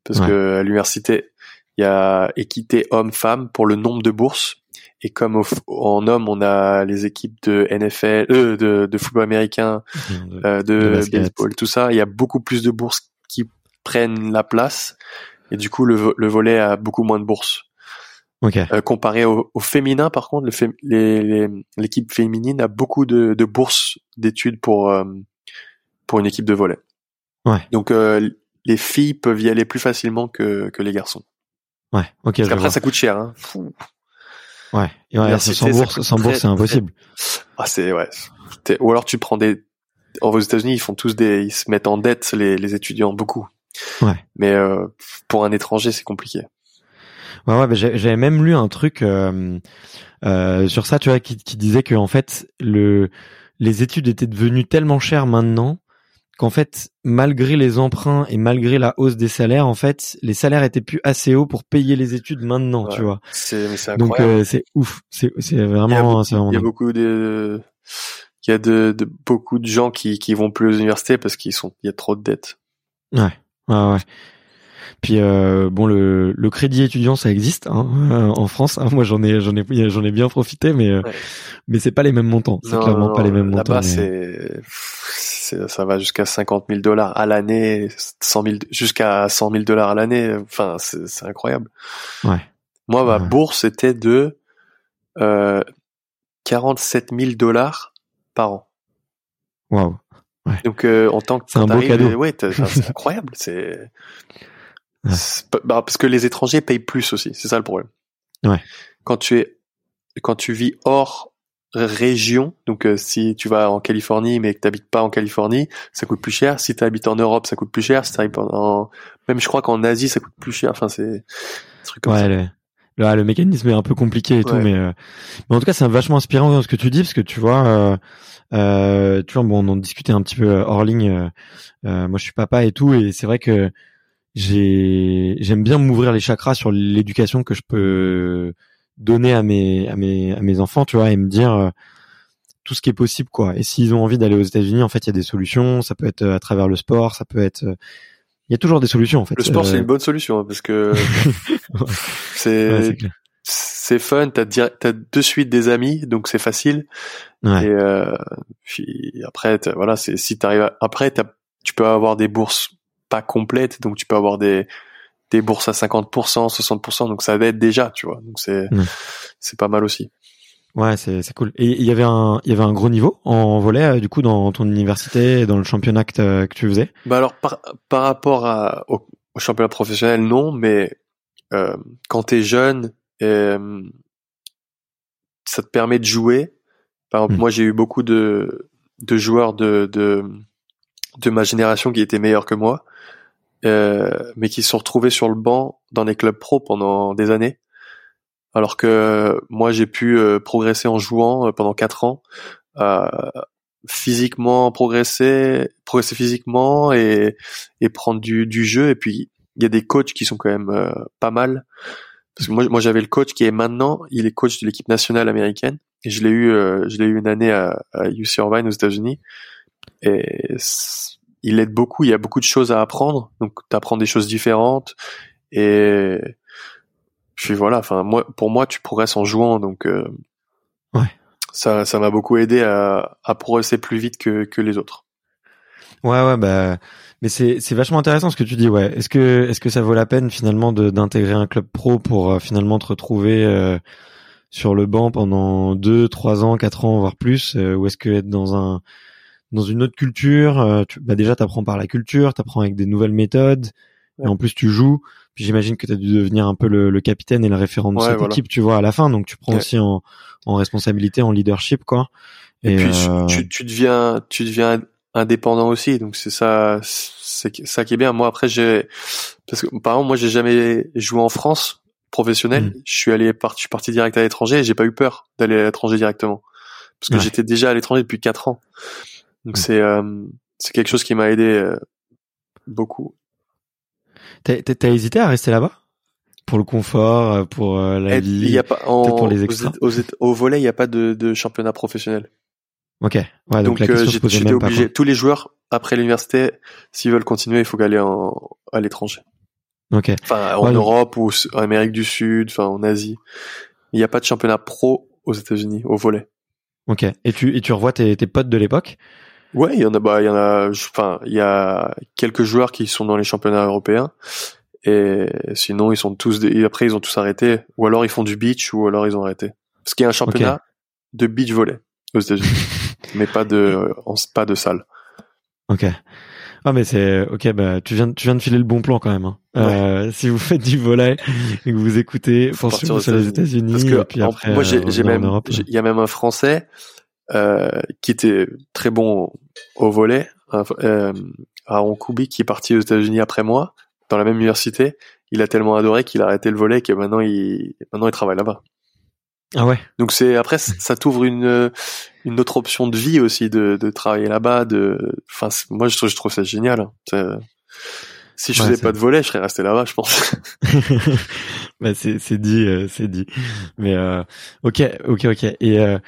Parce Ouais. que à l'université, il y a équité homme-femme pour le nombre de bourses. Et comme au, en homme, on a les équipes de NFL, euh, de, de football américain, de, euh, de, baseball, tout ça, il y a beaucoup plus de bourses qui prennent la place. Et du coup, le, le volet a beaucoup moins de bourses. Ok. Euh, comparé au, au féminin, par contre, le fé- les- les- l'équipe féminine a beaucoup de, de bourses d'études pour euh, pour une équipe de volley. Ouais. Donc euh, les filles peuvent y aller plus facilement que, que les garçons. Ouais. Ok. Parce qu'après, ça coûte cher. Hein. Ouais. Ouais, sans bourse, sans bourse, c'est très- impossible. Ah, c'est ouais. Ou alors tu prends des. Aux États-Unis, ils font tous des, ils se mettent en dette les, les étudiants beaucoup. Ouais. Mais euh, pour un étranger, c'est compliqué. Ouais, ouais, bah, j'avais même lu un truc euh, euh, sur ça, tu vois, qui, qui disait que en fait, le, les études étaient devenues tellement chères maintenant qu'en fait, malgré les emprunts et malgré la hausse des salaires, en fait, les salaires étaient plus assez hauts pour payer les études maintenant, tu vois. C'est, Donc euh, c'est ouf, c'est vraiment, c'est Il y a beaucoup de, il y a de, de beaucoup de gens qui qui vont plus aux universités parce qu'ils sont, il y a trop de dettes. Ouais, ouais, ouais. Puis euh, bon, le, le crédit étudiant, ça existe hein, euh, en France. hein. moi, j'en ai, j'en ai, j'en ai bien profité, mais euh, Ouais. mais c'est pas les mêmes montants. C'est clairement non, pas les mêmes montants. Là-bas, mais- c'est, ça va jusqu'à 50 000 dollars à l'année, 100 000, jusqu'à 100 000 dollars à l'année. Enfin, c'est, incroyable. Ouais. Moi, ma Ouais. bourse était de euh, 47 000 dollars par an. Waouh. Donc, euh, en tant que C'est un beau cadeau. Ouais, c'est [LAUGHS] incroyable. C'est, Ouais. bah, parce que les étrangers payent plus aussi. C'est ça le problème. Ouais. Quand tu es, quand tu vis hors région, donc euh, si tu vas en Californie mais que t'habites pas en Californie, ça coûte plus cher. Si tu habites en Europe, ça coûte plus cher. Si t'habites en, en- même je crois qu'en Asie, ça coûte plus cher. Enfin, c'est des trucs comme Ouais, ça. le, le, ouais, le mécanisme est un peu compliqué et tout, mais, euh, mais en tout cas, c'est vachement inspirant dans ce que tu dis, parce que tu vois, euh, euh, tu vois, bon, on en discutait un petit peu euh, hors ligne. euh, euh, moi, je suis papa et tout, et c'est vrai que j'ai, j'aime bien m'ouvrir les chakras sur l'éducation que je peux donner à mes, à mes, à mes enfants, tu vois, et me dire euh, tout ce qui est possible, quoi. Et s'ils ont envie d'aller aux États-Unis, en fait, il y a des solutions. Ça peut être euh, à travers le sport, ça peut être, euh, il y a toujours des solutions, en fait. Le sport, Euh, c'est une bonne solution hein, parce que [LAUGHS] c'est ouais, c'est fun. T'as t'as de suite des amis, donc c'est facile. Ouais. Et euh, puis après, voilà, c'est si t'arrives à- après, tu peux avoir des bourses pas complètes, donc tu peux avoir des des bourses à 50%, 60%, donc ça aide déjà, tu vois. Donc c'est c'est pas mal aussi. Ouais, c'est c'est cool. Et il y avait un il y avait un gros niveau en volet euh, du coup dans ton université et dans le championnat que, que tu faisais? Bah alors par par rapport à au, au championnat professionnel, non, mais euh, quand t'es jeune, euh, ça te permet de jouer. Par exemple, Mm. moi j'ai eu beaucoup de de joueurs de de de ma génération qui étaient meilleurs que moi, mais qui se sont retrouvés sur le banc dans les clubs pro pendant des années. Alors que moi j'ai pu euh, progresser en jouant euh, pendant quatre ans, euh, physiquement progresser, progresser physiquement et et prendre du du jeu. Et puis il y a des coachs qui sont quand même euh, pas mal. Parce que moi moi j'avais le coach qui est maintenant, il est coach de l'équipe nationale américaine. Et je l'ai eu euh, je l'ai eu une année à, à UC Irvine aux États-Unis. Et il aide beaucoup. Il y a beaucoup de choses à apprendre. Donc tu apprends des choses différentes. Et puis voilà. Enfin moi pour moi tu progresses en jouant. Donc euh, Ouais. ça ça m'a beaucoup aidé à à progresser plus vite que que les autres. Ouais ouais bah mais c'est c'est vachement intéressant ce que tu dis ouais. Est-ce que est-ce que ça vaut la peine finalement de d'intégrer un club pro pour euh, finalement te retrouver euh, sur le banc pendant deux, trois ans, quatre ans voire plus euh, ou est-ce que être dans un dans une autre culture, euh, tu, bah déjà t'apprends par la culture, t'apprends avec des nouvelles méthodes et Ouais. en plus tu joues. Puis j'imagine que t'as dû devenir un peu le, le capitaine et le référent de Ouais, cette voilà. équipe, tu vois, à la fin. Donc tu prends Ouais. aussi en, en responsabilité, en leadership, quoi. Et, puis euh, tu, tu deviens tu deviens indépendant aussi donc c'est ça c'est ça qui est bien moi après j'ai parce que par exemple moi j'ai jamais joué en France professionnel Mm. je suis allé par, je suis parti direct à l'étranger et j'ai pas eu peur d'aller à l'étranger directement parce que j'étais déjà à l'étranger depuis quatre ans donc Mm. c'est euh, c'est quelque chose qui m'a aidé euh, beaucoup T'as, hésité à rester là-bas? Pour le confort, pour la Et vie. il y a pas en, pour les extras? Aux au volet il y a pas de, de championnat professionnel Ok. Ouais, donc, donc euh, j'étais obligé tous les joueurs après l'université s'ils veulent continuer il faut qu'aller en à l'étranger Ok. enfin en Ouais, donc- Europe ou en Amérique du Sud, enfin en Asie. Il n'y a pas de championnat pro aux États-Unis au volet. Ok. Et tu et tu revois tes, tes potes de l'époque? Ouais, il y en a, bah, il y en a, enfin, il y a quelques joueurs qui sont dans les championnats européens. Et sinon, ils sont tous, et après, ils ont tous arrêté. Ou alors, ils font du beach, ou alors, ils ont arrêté. Parce qu'il y a un championnat de beach volley aux États-Unis. [LAUGHS] mais pas de, en, pas de salle. Ok. Ah mais c'est ok bah tu viens tu viens de filer le bon plan quand même. Hein. Euh, si vous faites du volet et que vous écoutez, pensez les États-Unis. Parce que et puis après, moi j'ai euh, même il y a même un Français qui était très bon au volet, euh, Aaron Koubi qui est parti aux États-Unis après moi dans la même université. Il a tellement adoré qu'il a arrêté le volet que maintenant il maintenant il travaille là-bas. Ah ouais. Donc c'est après ça t'ouvre une une autre option de vie aussi de, de travailler là-bas. De enfin moi je trouve je trouve ça génial. Si je faisais pas de volet, je serais resté là-bas, je pense. [LAUGHS] bah c'est c'est dit, euh, c'est dit. Mais euh, ok, ok, ok. Et euh,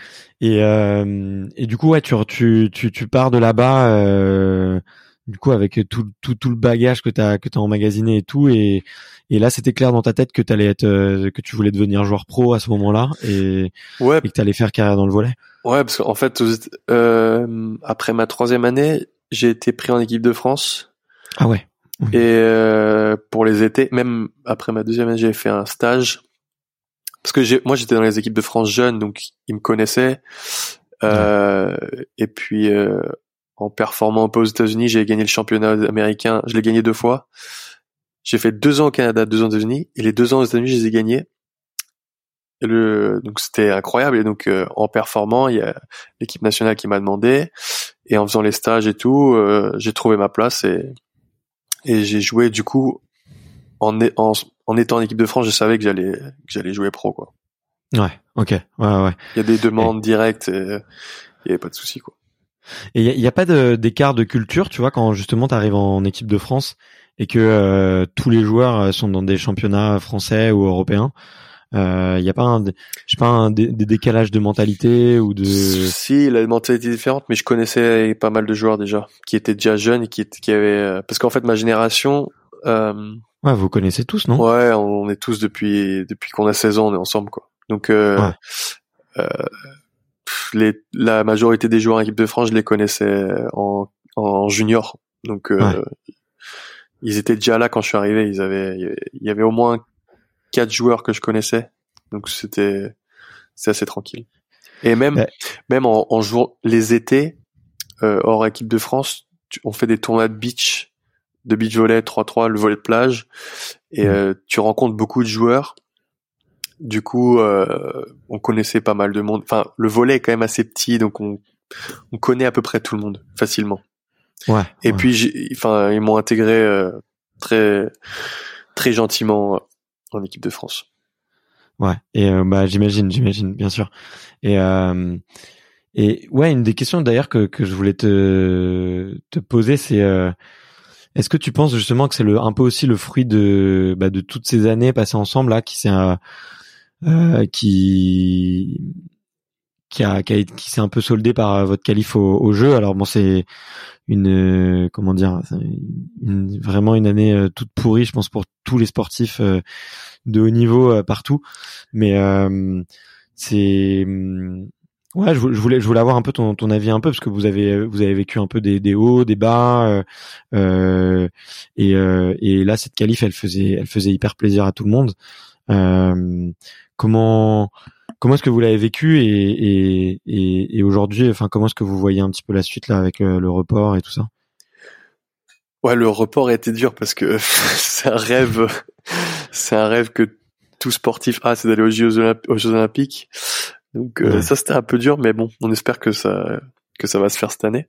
et euh, et du coup ouais, tu tu tu, tu pars de là-bas. Euh, du coup avec tout tout tout le bagage que t'as que t'as emmagasiné et tout et et là c'était clair dans ta tête que t'allais être euh, que tu voulais devenir joueur pro à ce moment-là et ouais et que t'allais faire carrière dans le volet ouais parce qu'en fait euh, après ma troisième année j'ai été pris en équipe de France ah ouais et euh, pour les étés même après ma deuxième année j'ai fait un stage parce que j'ai moi j'étais dans les équipes de France jeunes donc ils me connaissaient euh, et puis euh, en performant aux États-Unis, j'ai gagné le championnat américain. Je l'ai gagné deux fois. J'ai fait deux ans au Canada, deux ans aux États-Unis, et les deux ans aux États-Unis, je les ai gagnés. Et le, donc c'était incroyable. Et donc euh, en performant, il y a l'équipe nationale qui m'a demandé, et en faisant les stages et tout, euh, j'ai trouvé ma place et et j'ai joué du coup en, en en étant en équipe de France, je savais que j'allais que j'allais jouer pro quoi. Ouais, ok, ouais, ouais. Il y a des demandes directes, et il y avait pas de souci quoi. Et il n'y a, a, pas d'écart de, culture, tu vois, quand justement tu arrives en équipe de France et que euh, tous les joueurs euh, sont dans des championnats français ou européens? Il euh, n'y a pas un, je sais pas, un des, décalages de mentalité ou de. Si, la mentalité est différente, mais je connaissais pas mal de joueurs déjà qui étaient déjà jeunes et qui, qui avaient, euh, parce qu'en fait ma génération. Euh... Ouais, vous connaissez tous, non? Ouais, on est tous depuis depuis qu'on a 16 ans, on est ensemble quoi. Donc euh, ouais les, la majorité des joueurs en équipe de France, je les connaissais en, en junior. Donc, ils étaient déjà là quand je suis arrivé. Ils avaient, il y avait au moins quatre joueurs que je connaissais. Donc, c'était, c'est assez tranquille. Et même, même en, en jour, les étés, euh, hors équipe de France, on fait des tournois de beach, de beach volley 3-3, le volley de plage, et mmh. euh, tu rencontres beaucoup de joueurs du coup, euh, on connaissait pas mal de monde. Enfin, le volet est quand même assez petit, donc on, on connaît à peu près tout le monde facilement. Ouais. Et puis, enfin, ils m'ont intégré euh, très très gentiment en équipe de France. Ouais. Et euh, bah j'imagine, j'imagine, bien sûr. Et euh, et ouais, une des questions d'ailleurs que que je voulais te te poser, c'est est-ce que tu penses justement que c'est le un peu aussi le fruit de bah, de toutes ces années passées ensemble là, qui euh, qui qui a, qui, s'est un peu soldé par euh, votre qualif au, au jeu. Alors bon, c'est une euh, comment dire, une, vraiment une année toute pourrie, je pense pour tous les sportifs de haut niveau partout. Mais c'est ouais, je, voulais je voulais avoir un peu ton, ton avis un peu parce que vous avez vous avez vécu un peu des, des hauts, des bas, euh, et et là cette qualif elle faisait elle faisait hyper plaisir à tout le monde. Euh, Comment comment est-ce que vous l'avez vécu et, et, et, aujourd'hui, enfin comment est-ce que vous voyez un petit peu la suite là avec euh, le, report et tout ça? Ouais, le report a été dur parce que [LAUGHS] c'est un rêve, c'est un rêve que tout sportif a, c'est d'aller aux Jeux, Olympiques. Donc euh, ça c'était un peu dur, mais bon, on espère que ça que ça va se faire cette année.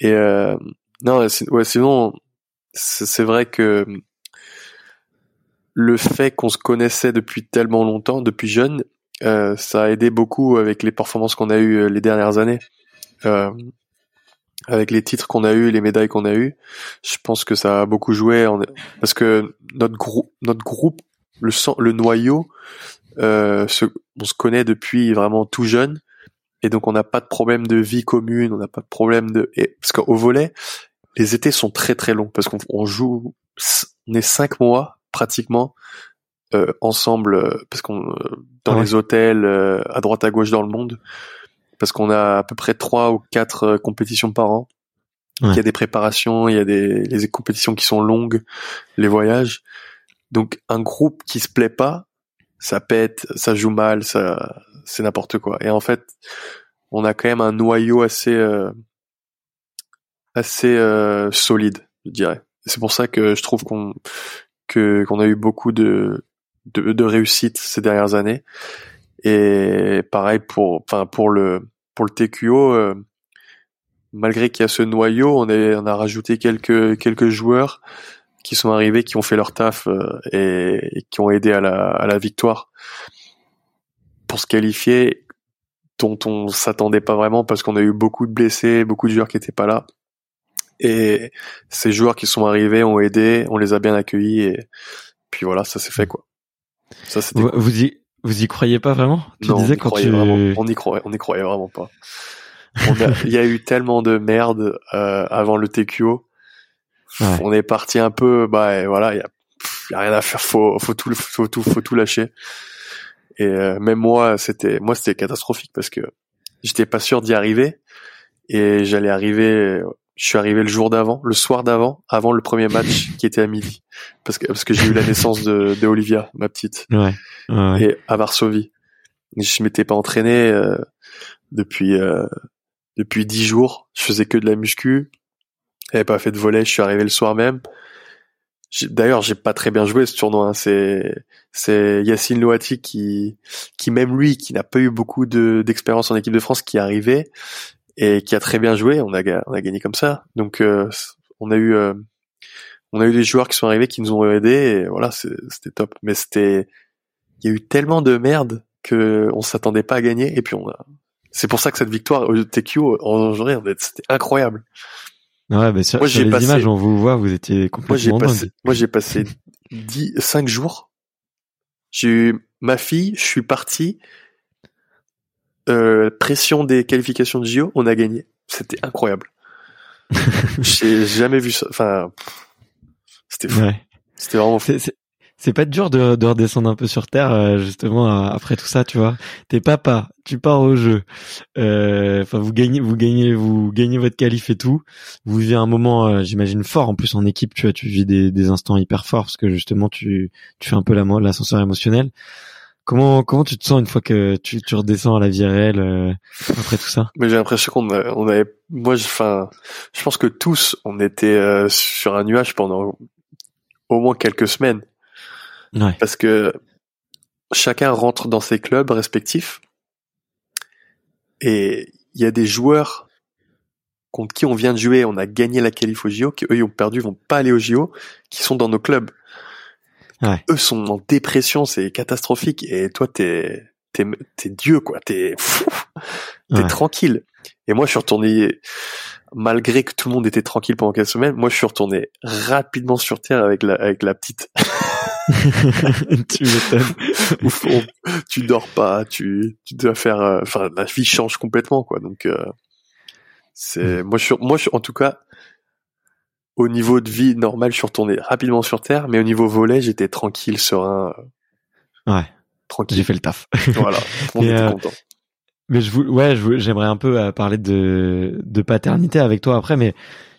Et euh, non, ouais, sinon c'est vrai que le fait qu'on se connaissait depuis tellement longtemps, depuis jeune, euh, ça a aidé beaucoup avec les performances qu'on a eues euh, les dernières années. Euh, avec les titres qu'on a eu, les médailles qu'on a eues, je pense que ça a beaucoup joué. Parce que notre groupe, notre groupe, le le noyau, on se connaît depuis vraiment tout jeune. Et donc on n'a pas de problème de vie commune, on n'a pas de problème de parce qu'au volet, les étés sont très très longs. Parce qu'on joue, on est cinq mois pratiquement euh, ensemble euh, parce qu'on euh, dans Ah ouais. les hôtels euh, à droite à gauche dans le monde parce qu'on a à peu près trois ou quatre compétitions par an. Ouais. Il y a des préparations, il y a des les compétitions qui sont longues, les voyages. Donc un groupe qui se plaît pas, ça pète, ça joue mal, ça c'est n'importe quoi. Et en fait, on a quand même un noyau assez euh, assez euh, solide, je dirais. C'est pour ça que je trouve qu'on que qu'on a eu beaucoup de de, de réussite ces dernières années. Et pareil pour enfin pour le pour le TQO, euh, malgré qu'il y a ce noyau, on, est, on a rajouté quelques quelques joueurs qui sont arrivés, qui ont fait leur taf euh, et, qui ont aidé à la à la victoire pour se qualifier dont on s'attendait pas vraiment parce qu'on a eu beaucoup de blessés, beaucoup de joueurs qui étaient pas là. Et ces joueurs qui sont arrivés ont aidé, on les a bien accueillis et puis voilà, ça s'est fait quoi. Ça c'était Vous, cool. vous y vous y croyez pas vraiment? Tu Non, on disais y quand croyait tu vraiment, on y croyait, on y croyait vraiment pas. On Il y a eu tellement de merde euh, avant le TQO. Ouais. On est parti un peu, bah et voilà, il y a, y a rien à faire, faut, faut tout, faut tout, faut tout lâcher. Et euh, même moi, c'était, moi c'était catastrophique parce que j'étais pas sûr d'y arriver et j'allais arriver. Je suis arrivé le jour d'avant, le soir d'avant, avant le premier match [LAUGHS] qui était à midi, parce que parce que j'ai eu la naissance de, de Olivia, ma petite Ouais. et à Varsovie. Je m'étais pas entraîné euh, depuis euh, depuis dix jours. Je faisais que de la muscu. J'avais pas fait de volet. Je suis arrivé le soir même. D'ailleurs, j'ai pas très bien joué ce tournoi. hein. C'est c'est Yacine Louati qui qui même lui qui n'a pas eu beaucoup de d'expérience en équipe de France qui est arrivé et qui a très bien joué. On a on a gagné comme ça. Donc euh, on a eu euh, on a eu des joueurs qui sont arrivés qui nous ont aidés et voilà c'était top. Mais c'était il y a eu tellement de merde que on s'attendait pas à gagner et puis on a c'est pour ça que cette victoire au TQ en journée c'était incroyable. Ouais, bah sur, Moi, sur les passé- images, on vous voit, vous étiez Moi j'ai complètement passé dingue. moi j'ai passé 10 5 jours. J'ai eu ma fille, je suis parti euh, pression des qualifications de JO, on a gagné. C'était incroyable. [LAUGHS] j'ai jamais vu ça enfin c'était fou. Ouais. C'était vraiment fou. C'est, pas dur de, de redescendre un peu sur terre, euh, justement, euh, après tout ça, tu vois. T'es papa, tu pars au jeu. Euh, Enfin, vous gagnez, vous gagnez, vous gagnez votre qualif et tout. Vous vivez un moment, euh, j'imagine, fort. En plus, en équipe, tu vois, tu vis des, des instants hyper forts parce que justement, tu, tu fais un peu la, l'ascenseur émotionnel. Comment, comment tu te sens une fois que tu, tu redescends à la vie réelle euh, après tout ça? Mais j'ai l'impression qu'on on avait, moi, je- enfin, je pense que tous, on était euh, sur un nuage pendant au moins quelques semaines, Ouais. parce que chacun rentre dans ses clubs respectifs et il y a des joueurs contre qui on vient de jouer, on a gagné la qualif au JO, qui eux ils ont perdu, vont pas aller au JO, qui sont dans nos clubs. Ouais. Eux sont en dépression, c'est catastrophique, et toi t'es t'es t'es Dieu quoi, t'es fou, t'es Ouais. tranquille. Et moi je suis retourné, malgré que tout le monde était tranquille pendant quelques semaines, moi je suis retourné rapidement sur terre avec la avec la petite. [LAUGHS] tu m'étonnes. [LAUGHS] Dors pas, tu tu dois faire, euh, enfin la vie change complètement quoi. Donc euh, c'est moi je suis, moi je suis- en tout cas au niveau de vie normale, je suis retourné rapidement sur terre, mais au niveau volet, j'étais tranquille, serein, euh, Ouais. tranquille. J'ai fait le taf. [LAUGHS] Voilà, on Et, était euh, content. Mais je vou- ouais, j'aimerais un peu euh, parler de, de paternité avec toi après, mais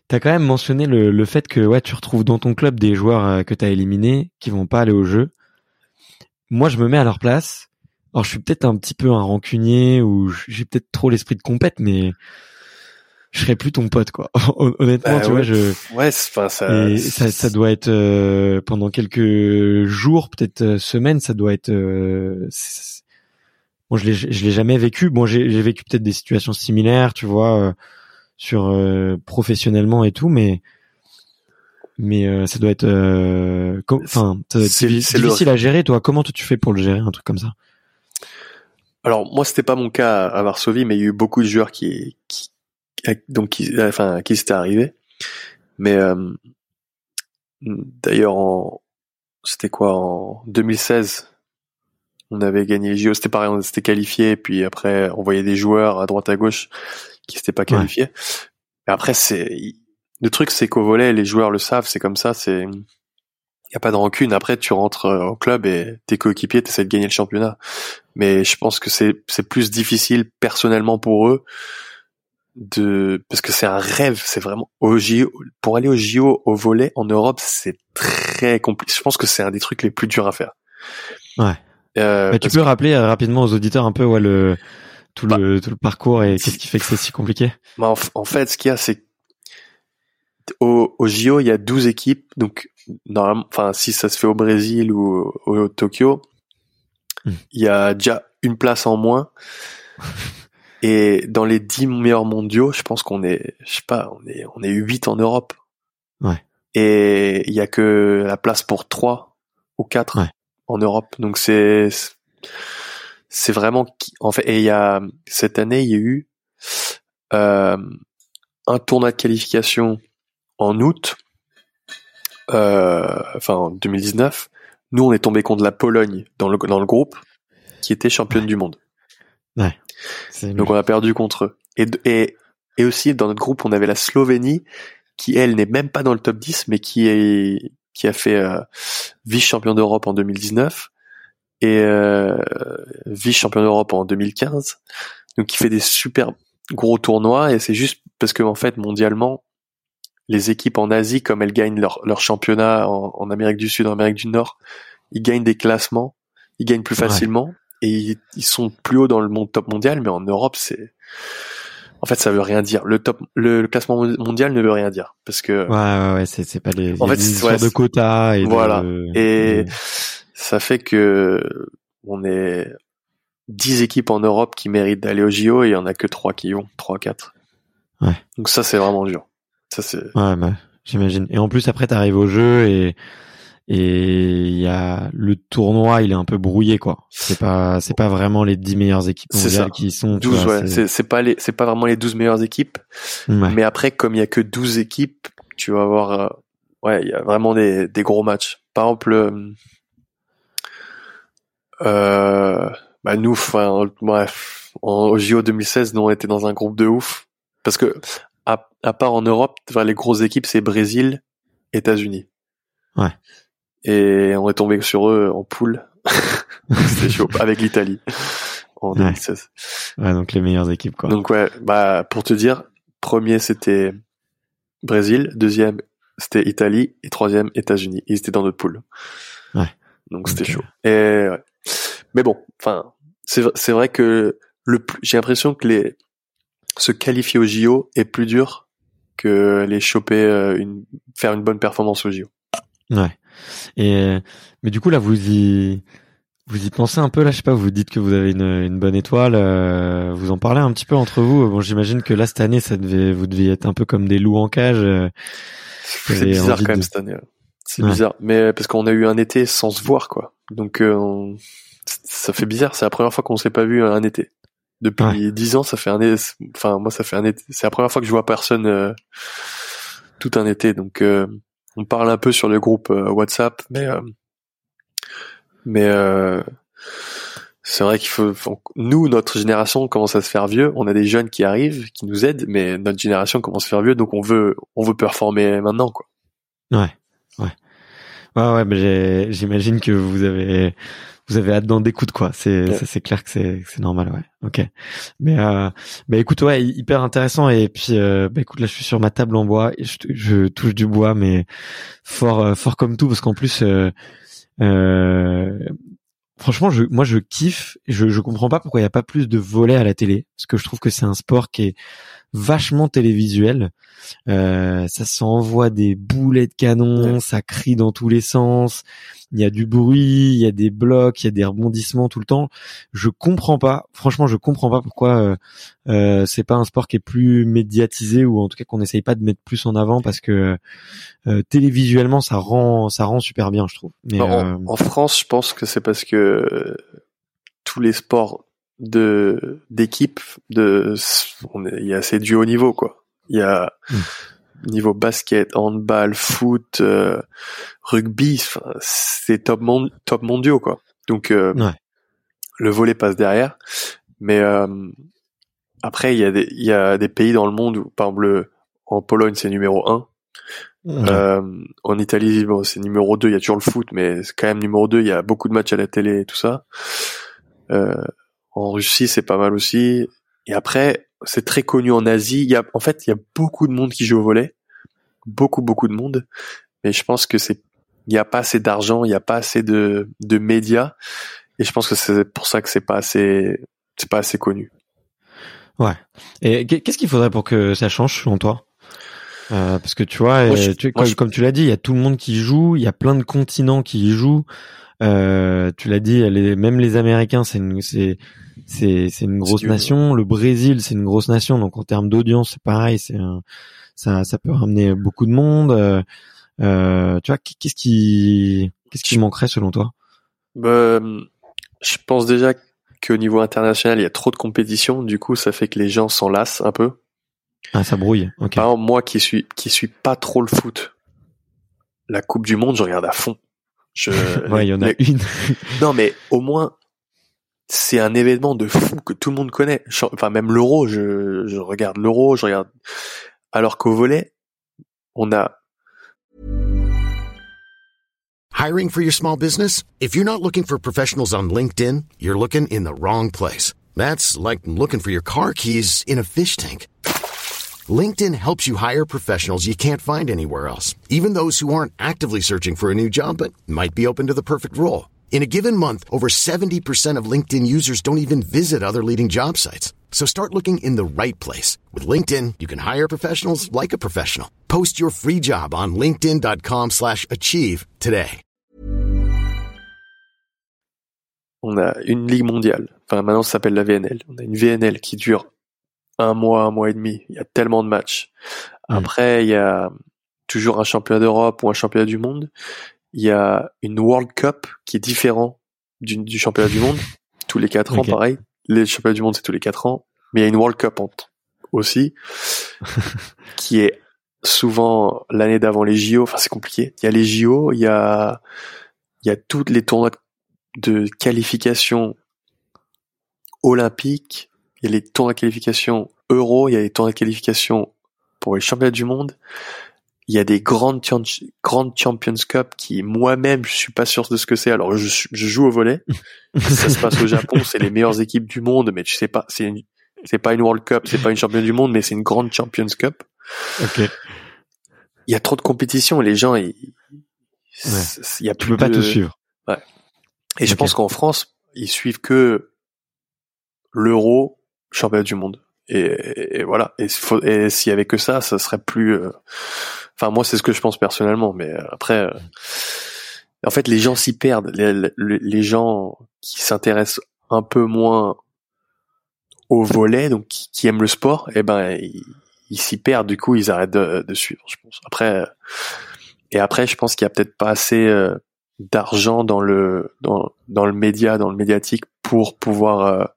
t'as quand même mentionné le, le fait que ouais, tu retrouves dans ton club des joueurs que t'as éliminés qui vont pas aller au jeu. Moi, je me mets à leur place. Alors, je suis peut-être un petit peu un rancunier ou j'ai peut-être trop l'esprit de compète, mais je serais plus ton pote, quoi. [LAUGHS] Hon- Honnêtement, Bah tu ouais. vois, je Ouais, c'est- enfin ça. et ça, ça doit être euh, pendant quelques jours, peut-être euh, semaines, ça doit être. euh, bon, je l'ai, je l'ai jamais vécu. Bon, j'ai, j'ai vécu peut-être des situations similaires, tu vois, euh, sur euh, professionnellement et tout, mais mais euh, ça doit être, enfin, C'est- diffi- c'est le- difficile à gérer. Toi, comment tu fais pour le gérer un truc comme ça? Alors moi, c'était pas mon cas à Varsovie, mais il y a eu beaucoup de joueurs qui, qui donc qui, enfin, à qui c'était arrivé. Mais euh, d'ailleurs, en c'était quoi en 2016 on avait gagné les JO, c'était pareil, on s'était qualifié, puis après on voyait des joueurs à droite à gauche qui s'étaient pas qualifiés. Après c'est le truc c'est qu'au volet les joueurs le savent, c'est comme ça, c'est il y a pas de rancune. Après, tu rentres euh, au club et tes coéquipiers t'essaies de gagner le championnat. Mais je pense que c'est c'est plus difficile personnellement pour eux de parce que c'est un rêve. C'est vraiment au JO pour aller au JO au volet en Europe, c'est très compliqué. Je pense que c'est un des trucs les plus durs à faire. Ouais. Euh, Bah, tu peux rappeler euh, rapidement aux auditeurs un peu ouais, le tout le tout le parcours et qu'est-ce qui fait que c'est si compliqué? Bah, en, fait, ce qu'il y a, c'est au, au JO, il y a 12 équipes. Donc, normalement, enfin, si ça se fait au Brésil ou au, au Tokyo, Hmm. il y a déjà une place en moins. [LAUGHS] Et dans les 10 meilleurs mondiaux, je pense qu'on est, je sais pas, on est, on est 8 en Europe. Ouais. Et il y a que la place pour 3 ou 4 Ouais. en Europe. Donc c'est, c'est vraiment, en fait, et il y a, cette année, il y a eu, euh, un tournoi de qualification en août, euh, enfin en 2019. Nous, on est tombé contre la Pologne dans le dans le groupe, qui était championne du monde. C'est Donc on a perdu contre eux. Et, et et aussi dans notre groupe, on avait la Slovénie, qui elle n'est même pas dans le top 10, mais qui est qui a fait euh, vice champion d'Europe en 2019 et euh, vice champion d'Europe en 2015. Donc qui fait des super gros tournois et c'est juste parce que en fait mondialement les équipes en Asie comme elles gagnent leur, leur championnat en, en Amérique du Sud en Amérique du Nord ils gagnent des classements ils gagnent plus Ouais. Et ils, sont plus haut dans le monde top mondial mais en Europe c'est en fait ça veut rien dire le top le, le classement mondial ne veut rien dire parce que Ouais, ouais, ouais, c'est, c'est pas les, En fait, c'est- ouais, de quotas et Voilà. de, Et ça fait que on est 10 équipes en Europe qui méritent d'aller au JO et il y en a que 3 qui y vont, 3 4. Ouais. Donc ça c'est vraiment dur. Ça c'est ouais, bah, j'imagine. Et en plus, après, t'arrives au jeu et, et il y a, le tournoi, il est un peu brouillé, quoi. C'est pas, c'est pas vraiment les 10 meilleures équipes C'est mondiales qui sont. tu 12 vois, ouais, c'est pas les c'est pas vraiment les 12 meilleures équipes, ouais. mais après comme il y a que 12 équipes, tu vas avoir euh, ouais, il y a vraiment des des gros matchs. Par exemple euh, euh, bah nous enfin bref, en, au JO 2016, nous on était dans un groupe de ouf parce que à, à part en Europe, les grosses équipes c'est Brésil, États-Unis. Ouais. Et on est tombé sur eux en poule. [LAUGHS] C'était chaud avec l'Italie en Ouais. 2016. Ouais, donc les meilleures équipes, quoi. Donc ouais, bah pour te dire, premier c'était Brésil, deuxième c'était Italie et troisième États-Unis. Ils étaient dans notre poule. Ouais. Donc c'était chaud. Et ouais. mais bon, enfin c'est c'est vrai que le plus- j'ai l'impression que les se qualifier au JO est plus dur que les choper euh, une faire une bonne performance au JO. Ouais. Et euh, mais du coup là vous y vous y pensez un peu là, je sais pas, vous dites que vous avez une, une bonne étoile, euh, vous en parlez un petit peu entre vous. Bon, j'imagine que là cette année ça devait vous deviez être un peu comme des loups en cage. euh, C'est bizarre quand même de- cette année. C'est Ouais. bizarre, mais parce qu'on a eu un été sans se voir quoi. Donc euh, on- ça fait bizarre. C'est la première fois qu'on s'est pas vu un été. Depuis dix ans, ça fait un été. Enfin moi, ça fait un été. C'est la première fois que je vois personne euh, tout un été. Donc euh, on parle un peu sur le groupe euh, WhatsApp, mais euh, mais euh, c'est vrai qu'il faut, faut- nous notre génération commence à se faire vieux. On a des jeunes qui arrivent, qui nous aident, mais notre génération commence à se faire vieux, donc on veut on veut performer maintenant quoi. Ouais, ouais, ouais, ouais. Mais j'imagine que vous avez vous avez hâte d'en d'écoute quoi. C'est Ouais. c'est clair que c'est c'est normal, ouais. Ok. Mais euh, bah écoute, ouais, hyper intéressant. Et puis euh, bah écoute, là je suis sur ma table en bois et je, je touche du bois, mais fort euh, fort comme tout parce qu'en plus. Euh, euh, Franchement, je, moi, je kiffe. Je, je comprends pas pourquoi il n'y a pas plus de volets à la télé, parce que je trouve que c'est un sport qui est vachement télévisuel. Euh, ça s'envoie des boulets de canon, Ouais. ça crie dans tous les sens. Il y a du bruit, il y a des blocs, il y a des rebondissements tout le temps. Je comprends pas. Franchement, je comprends pas pourquoi euh, euh, c'est pas un sport qui est plus médiatisé ou en tout cas qu'on n'essaye pas de mettre plus en avant parce que euh, télévisuellement ça rend ça rend super bien, je trouve. Mais En, euh, en France, je pense que c'est parce que euh, tous les sports de d'équipe, de, on est- il y a assez du haut niveau quoi. Il y a Mm. niveau basket, handball, foot, euh, rugby, c'est top monde, top mondiaux quoi. Donc euh, Ouais. le volet passe derrière, mais euh, après il y a des il y a des pays dans le monde où par exemple le- en Pologne c'est numéro un. Euh, en Italie, bon, c'est numéro 2, il y a toujours le foot, mais c'est quand même numéro 2, il y a beaucoup de matchs à la télé et tout ça. Euh, en Russie, c'est pas mal aussi. Et après, c'est très connu en Asie. Il y a, en fait, il y a beaucoup de monde qui joue au volet. Beaucoup, beaucoup de monde. Mais je pense que c'est, il n'y a pas assez d'argent, il n'y a pas assez de, de médias. Et je pense que c'est pour ça que c'est pas assez, c'est pas assez connu. Ouais. Et qu'est-ce qu'il faudrait pour que ça change selon toi? Euh, parce que tu vois, euh, comme, tu l'as dit, il y a tout le monde qui joue, il y a plein de continents qui y jouent. Euh, tu l'as dit, les, même les Américains, c'est une, c'est, c'est, c'est une grosse nation. Le Brésil, c'est une grosse nation. Donc en termes d'audience, c'est pareil. C'est ça, ça peut ramener beaucoup de monde. Euh, tu vois, qu'est-ce qui, qu'est-ce qui manquerait selon toi? Bah, Je pense déjà qu'au niveau international, il y a trop de compétition. Du coup, ça fait que les gens s'en lassent un peu. Ah, ça brouille. Okay. Par exemple, moi qui suis qui suis pas trop le foot, la Coupe du Monde, je regarde à fond. Je, [LAUGHS] ouais, il y en a une. [LAUGHS] non, mais au moins, c'est un événement de fou que tout le monde connaît. Enfin, même l'Euro, je, je regarde l'Euro, je regarde. Alors qu'au volet, on a. Hiring for your small business? If you're not looking for professionals on LinkedIn, you're looking in the wrong place. That's like looking for your car keys in a fish tank. LinkedIn helps you hire professionals you can't find anywhere else, even those who aren't actively searching for a new job but might be open to the perfect role. In a given month, over 70% of LinkedIn users don't even visit other leading job sites. So start looking in the right place. With LinkedIn, you can hire professionals like a professional. Post your free job on linkedin.com slash achieve today. On a une ligue mondiale. Enfin, maintenant, ça s'appelle la VNL. On a une VNL qui dure un mois, un mois et demi. Il y a tellement de matchs. Mm. Après, il y a toujours un championnat d'Europe ou un championnat du monde. Il y a une World Cup qui est différent du, du championnat du monde. Tous les quatre ans, pareil. Les championnats du monde, c'est tous les quatre ans. Mais il y a une World Cup aussi, [LAUGHS] qui est souvent l'année d'avant les JO. Enfin, c'est compliqué. Il y a les JO, il y a, il y a toutes les tournois de qualification olympique il y a les tours de qualification Euro, il y a les tours de qualification pour les championnats du monde. Il y a des grandes, grandes Champions Cup qui moi-même je suis pas sûr de ce que c'est. Alors je, je joue au volet. [LAUGHS] ça se passe au Japon, c'est les meilleures équipes du monde, mais tu sais pas, c'est c'est pas une World Cup, c'est pas une Champion du monde, mais c'est une grande Champions Cup. Ok. Il y a trop de compétition, les gens, il, il y a plus tu peux pas te suivre. Ouais. Et je pense qu'en France, ils suivent que l'euro, championnat du monde. Et, voilà. Et, s'il y avait que ça, ça serait plus. Euh, enfin, moi, c'est ce que je pense personnellement. Mais euh, après, euh, en fait, les gens s'y perdent. Les, gens qui s'intéressent un peu moins au volet, donc qui, aiment le sport, eh ben, ils s'y perdent. Du coup, ils arrêtent de, suivre. Je pense. Après, et après, je pense qu'il y a peut-être pas assez d'argent dans le dans dans le média, dans le médiatique pour pouvoir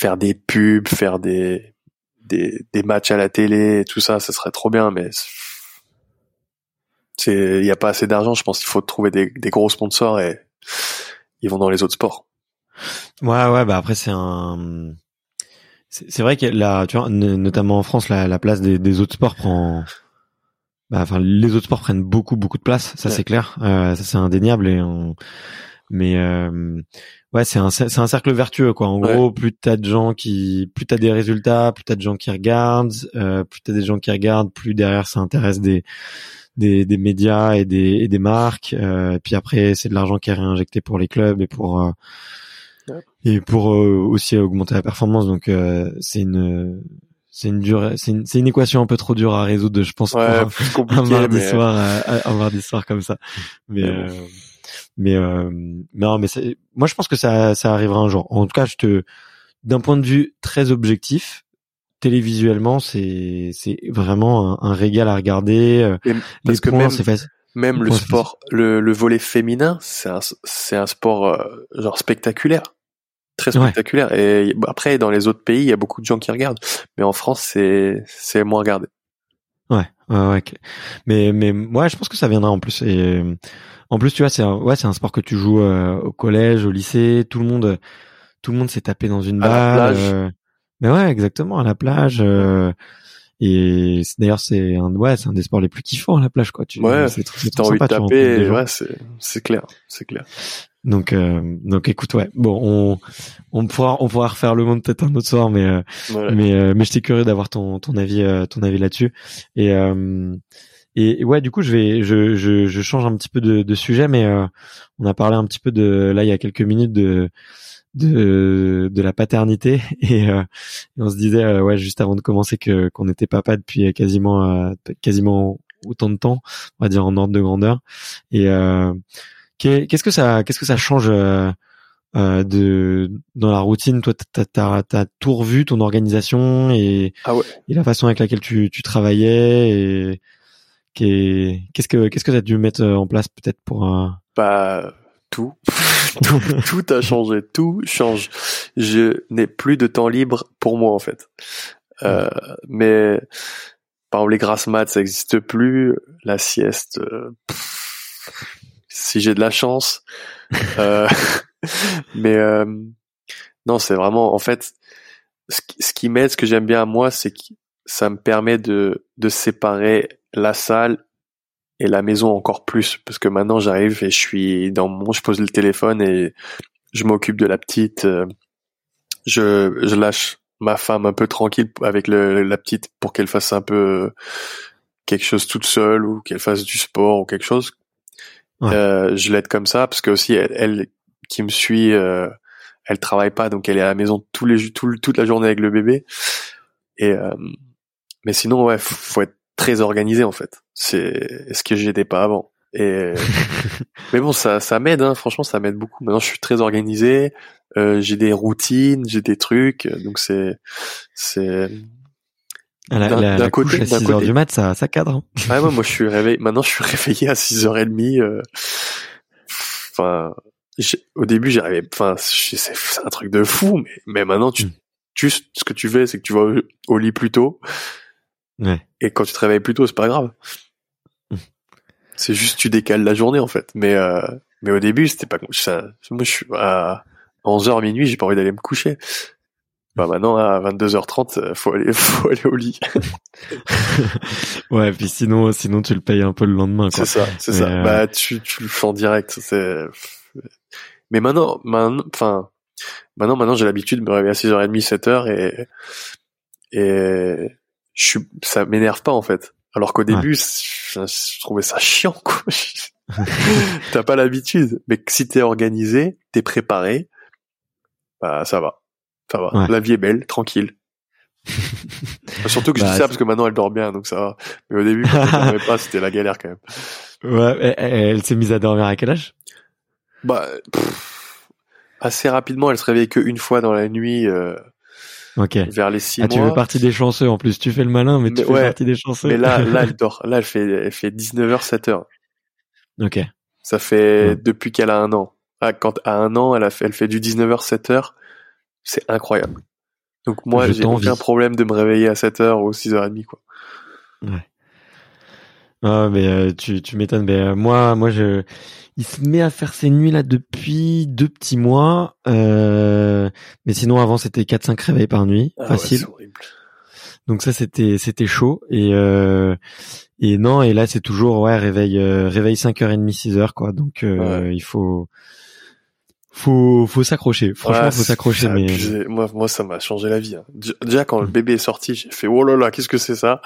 faire des pubs, faire des, des, des matchs à la télé, et tout ça, ça serait trop bien, mais c'est, il n'y a pas assez d'argent. Je pense qu'il faut trouver des, des gros sponsors et ils vont dans les autres sports. Ouais, ouais, bah après c'est un, c'est vrai que là, tu vois, notamment en France, la, la place des, des, autres sports prend, bah, enfin, les autres sports prennent beaucoup, beaucoup de place, ça c'est clair, euh, ça c'est indéniable et on, mais euh, ouais, c'est un c'est un cercle vertueux quoi. En gros, plus t'as de gens qui, plus t'as des résultats, plus t'as de gens qui regardent, euh, plus t'as des gens qui regardent, plus derrière ça intéresse des des, des médias et des et des marques. Euh, et puis après, c'est de l'argent qui est réinjecté pour les clubs et pour euh, et pour euh, aussi augmenter la performance. Donc euh, c'est une c'est une dure, c'est une, une, équation un peu trop dure à résoudre, je pense, ouais, pour un, mardi soir, un mardi soir comme ça. Mais, mais mais euh, non, mais moi je pense que ça, ça arrivera un jour. En tout cas, je te, d'un point de vue très objectif, télévisuellement, c'est c'est vraiment un, régal à regarder. Euh, parce que même, même le sport, le, le volet féminin, c'est un c'est un sport euh, genre spectaculaire, très spectaculaire. Et après, dans les autres pays, il y a beaucoup de gens qui regardent, mais en France, c'est c'est moins regardé. Ouais, ouais, ouais. Mais mais moi, je pense que ça viendra en plus. Et en plus, tu vois, c'est un, ouais, c'est un sport que tu joues euh, au collège, au lycée. Tout le monde, tout le monde s'est tapé dans une balle. Euh, mais ouais, exactement, à la plage. Euh, et d'ailleurs c'est un ouais c'est un des sports les plus kiffants la plage quoi tu ouais c'est t'as envie de taper ouais c'est c'est clair c'est clair donc euh, donc écoute ouais bon on on pourra on pourra refaire le monde peut-être un autre soir mais euh, mais euh, mais j'étais curieux d'avoir ton ton avis ton avis là-dessus et et ouais, du coup, je vais, je, je, je change un petit peu de, de sujet, mais on a parlé un petit peu de là il y a quelques minutes de de, de la paternité [LAUGHS] et, et on se disait ouais juste avant de commencer que qu'on était papa depuis quasiment quasiment autant de temps, on va dire en ordre de grandeur. Et qu'est-ce que ça qu'est-ce que ça change euh, de dans la routine? Toi t'as as, as, tout revu ton organisation et, ah ouais. et la façon avec laquelle tu, tu travaillais et qu'est-ce que qu'est-ce que t'as dû mettre en place peut-être pour un bah tout. [LAUGHS] tout tout a changé. Tout change. Je n'ai plus de temps libre pour moi en fait. Euh, mais par exemple les grasses maths ça existe plus. La sieste euh, si j'ai de la chance euh, [LAUGHS] mais euh, non, c'est vraiment en fait ce qui, ce qui m'aide, ce que j'aime bien à moi, c'est que ça me permet de de séparer la salle et la maison encore plus parce que maintenant j'arrive et je suis dans mon je pose le téléphone et je m'occupe de la petite euh, je je lâche ma femme un peu tranquille avec le, la petite pour qu'elle fasse un peu quelque chose toute seule ou qu'elle fasse du sport ou quelque chose euh, je l'aide comme ça parce que aussi elle, elle qui me suit, euh, elle travaille pas, donc elle est à la maison tous les tout, toute la journée avec le bébé. Et euh, mais sinon, ouais, faut, être très organisé en fait. C'est ce que j'étais pas avant? Et [LAUGHS] mais bon, ça, ça m'aide. Hein, franchement, ça m'aide beaucoup. Maintenant, je suis très organisé. Euh, j'ai des routines, j'ai des trucs. Donc c'est c'est d'un côté, à 6 heures du mat, ça, ça cadre. Hein. Ah ouais, moi, je suis [LAUGHS] réveillé. Maintenant, je suis réveillé à 6h30. Euh... Enfin, au début j'arrivais enfin c'est un truc de fou mais mais maintenant tu mm. juste ce que tu fais c'est que tu vas au, lit plus tôt ouais. et quand tu te réveilles plus tôt c'est pas grave. C'est juste tu décales la journée en fait. Mais euh, mais au début c'était pas ça, moi je suis à 11h minuit j'ai pas envie d'aller me coucher. Bah maintenant à 22h30 euh, faut aller [LAUGHS] faut aller au lit. [LAUGHS] Ouais puis sinon sinon tu le payes un peu le lendemain c'est ça c'est ça. Euh, bah tu tu le fais en direct c'est mais maintenant, maintenant, enfin, maintenant, maintenant, j'ai l'habitude de me réveiller à 6h30, 7h et, et je suis, ça m'énerve pas, en fait. Alors qu'au début, je, trouvais ça chiant, quoi. [LAUGHS] T'as pas l'habitude. Mais si t'es organisé, t'es préparé, bah, ça va. Ça va. La vie est belle, tranquille. [LAUGHS] Surtout que je dis bah, ça parce que maintenant elle dort bien, donc ça va. Mais au début, quand elle [LAUGHS] dormait pas, c'était la galère quand même. Ouais, elle, elle s'est mise à dormir à quel âge? Bah, assez rapidement, elle se réveille qu'une fois dans la nuit. Euh, Vers les six ah, mois. Tu fais partie des chanceux en plus. Tu fais le malin, mais tu fais partie des chanceux. Mais là, là, elle [LAUGHS] dort. Là, elle fait, elle fait 19h, 7h. Ok. Ça fait depuis qu'elle a un an. Ah, quand à un an, elle a fait, elle fait du 19h, 7h. C'est incroyable. Donc moi, j'ai aucun problème de me réveiller à 7h ou 6h30, quoi. Ouais. Ah, mais euh, tu, tu m'étonnes. Mais euh, moi, moi, je, il se met à faire ses nuits là depuis deux petits mois. Euh, mais sinon, avant, c'était 4-5 réveils par nuit, ah facile. Donc ça, c'était, c'était chaud. Et et non, et là, c'est toujours ouais réveil, réveil 5h30, 6h quoi. Donc il faut faut faut s'accrocher. Franchement, faut s'accrocher. Mais moi, moi, ça m'a changé la vie. Hein. Déjà quand le bébé est sorti, j'ai fait oh là là, qu'est-ce que c'est ça?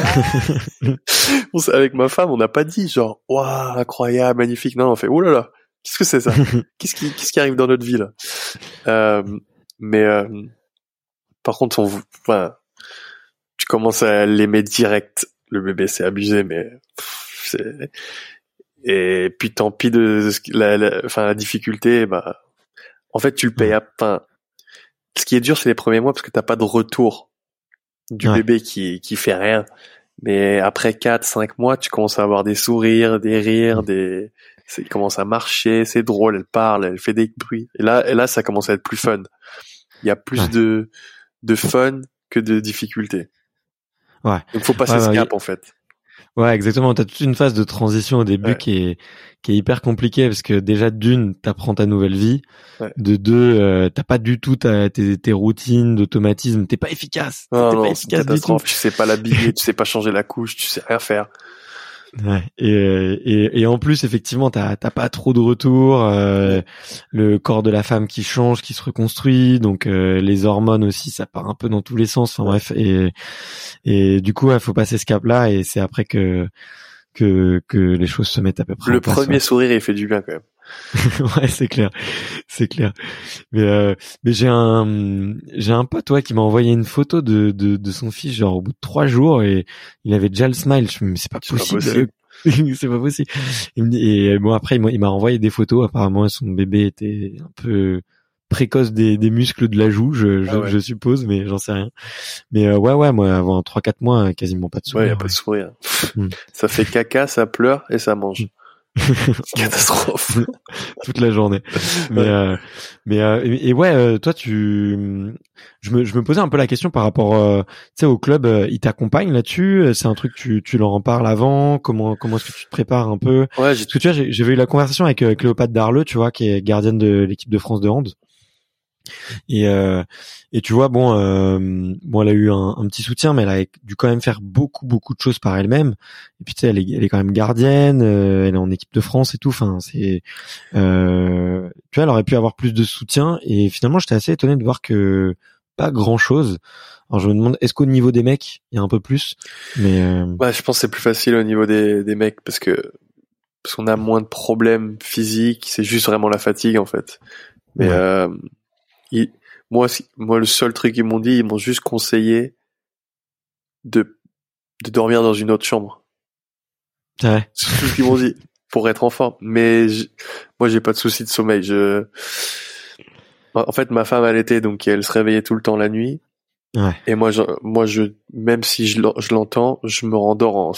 [LAUGHS] Avec ma femme, on n'a pas dit genre waouh, incroyable, magnifique. Non, on fait oh là là, qu'est-ce que c'est ça? [LAUGHS] Qu'est-ce qui qu'est-ce qui arrive dans notre vie là? Euh, Mais euh, par contre, on, enfin, tu commences à l'aimer direct. Le bébé, c'est abusé, mais c'est et puis tant pis de la, enfin la difficulté, bah en fait tu le payes à enfin ce qui est dur c'est les premiers mois parce que t'as pas de retour du bébé qui qui fait rien. Mais après 4 5 mois, tu commences à avoir des sourires, des rires, mm. des il commence à marcher, c'est drôle, elle parle, elle fait des bruits. Et là et là ça commence à être plus fun. Il y a plus de de fun que de difficulté. Ouais. Donc faut passer ce cap en fait. Ouais, exactement. T'as toute une phase de transition au début Ouais. qui est qui est hyper compliquée parce que déjà d'une, t'apprends ta nouvelle vie. Ouais. De deux, euh, t'as pas du tout ta, tes, tes routines d'automatisme. T'es pas efficace. Non, T'es non, pas efficace du tout. Tu sais pas l'habiller, tu sais pas changer la couche, tu sais rien faire. Ouais. Et, euh, et et en plus, effectivement, t'as t'as pas trop de retour. euh, le corps de la femme qui change, qui se reconstruit. Donc euh, les hormones aussi, ça part un peu dans tous les sens. Enfin bref. Et et du coup, il faut passer ce cap-là. Et c'est après que que que les choses se mettent à peu près. Le place, premier ouais. sourire, il fait du bien quand même. [LAUGHS] ouais, c'est clair, c'est clair. Mais euh, mais j'ai un j'ai un pote ouais qui m'a envoyé une photo de, de de son fils genre au bout de trois jours et il avait déjà le smile. Je me mais c'est pas possible. c'est pas possible. [LAUGHS] Et bon après il m'a renvoyé des photos. Apparemment son bébé était un peu précoce des, des muscles de la joue, je, je, Ah ouais. je suppose, mais j'en sais rien. Mais euh, ouais ouais moi avant trois quatre mois quasiment pas de Ouais, y sourire. a pas de sourire. Mm. ça fait caca, ça pleure et ça mange. [LAUGHS] Catastrophe. [LAUGHS] toute la journée. Mais Ouais. euh, mais euh, et, et ouais, euh, toi tu, je me je me posais un peu la question par rapport, euh, tu sais, au club, euh, ils t'accompagnent là-dessus? C'est un truc tu tu leur en parles avant? Comment comment est-ce que tu te prépares un peu? Ouais, j'ai Parce que tu vois, j'ai- j'avais eu la conversation avec Cléopâtre Darleux, tu vois, qui est gardienne de l'équipe de France de hand. Et euh, et tu vois, bon, euh, bon, elle a eu un, un petit soutien, mais elle a dû quand même faire beaucoup beaucoup de choses par elle-même. Et puis tu sais, elle est, elle est quand même gardienne, euh, elle est en équipe de France et tout. Enfin, c'est, euh, tu vois, elle aurait pu avoir plus de soutien. Et finalement, j'étais assez étonné de voir que pas grand chose. Alors je me demande, est-ce qu'au niveau des mecs, il y a un peu plus? Mais euh, Ouais, je pense que c'est plus facile au niveau des, des mecs parce que parce qu'on a moins de problèmes physiques, c'est juste vraiment la fatigue en fait. Mais Ouais. Ils- moi, le seul truc qu'ils m'ont dit, ils m'ont juste conseillé de de dormir dans une autre chambre. ouais, C'est tout ce qu'ils m'ont dit pour être en forme. Mais j- moi, j'ai pas de souci de sommeil. Je en fait, ma femme elle était donc elle se réveillait tout le temps la nuit. ouais, Et moi, je, moi, je, même si je, l'en- je l'entends, je me rendors en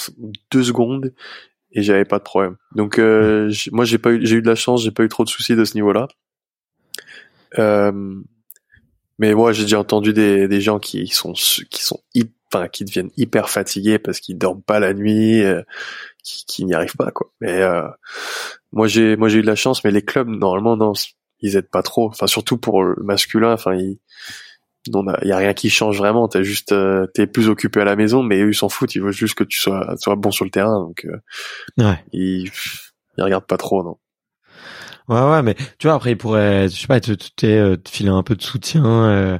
deux secondes et j'avais pas de problème. Donc, euh, moi, j'ai pas eu, j'ai eu de la chance, j'ai pas eu trop de soucis de ce niveau-là. Euh, mais moi, j'ai déjà entendu des, des gens qui sont, qui sont, enfin, qui deviennent hyper fatigués parce qu'ils dorment pas la nuit, euh, qui, qui n'y arrivent pas, quoi. Mais euh, moi, j'ai, moi, j'ai eu de la chance, mais les clubs, normalement, non, ils aident pas trop. Enfin, surtout pour le masculin, enfin, ils non, il y a rien qui change vraiment. T'es juste, euh, t'es plus occupé à la maison, mais eux ils s'en foutent. Ils veulent juste que tu sois, sois bon sur le terrain. Donc, euh, ouais. ils, ils regardent pas trop, non. Ouais, ouais, mais tu vois, après, il pourrait, je sais pas, te, te, te, euh, te filer un peu de soutien, euh,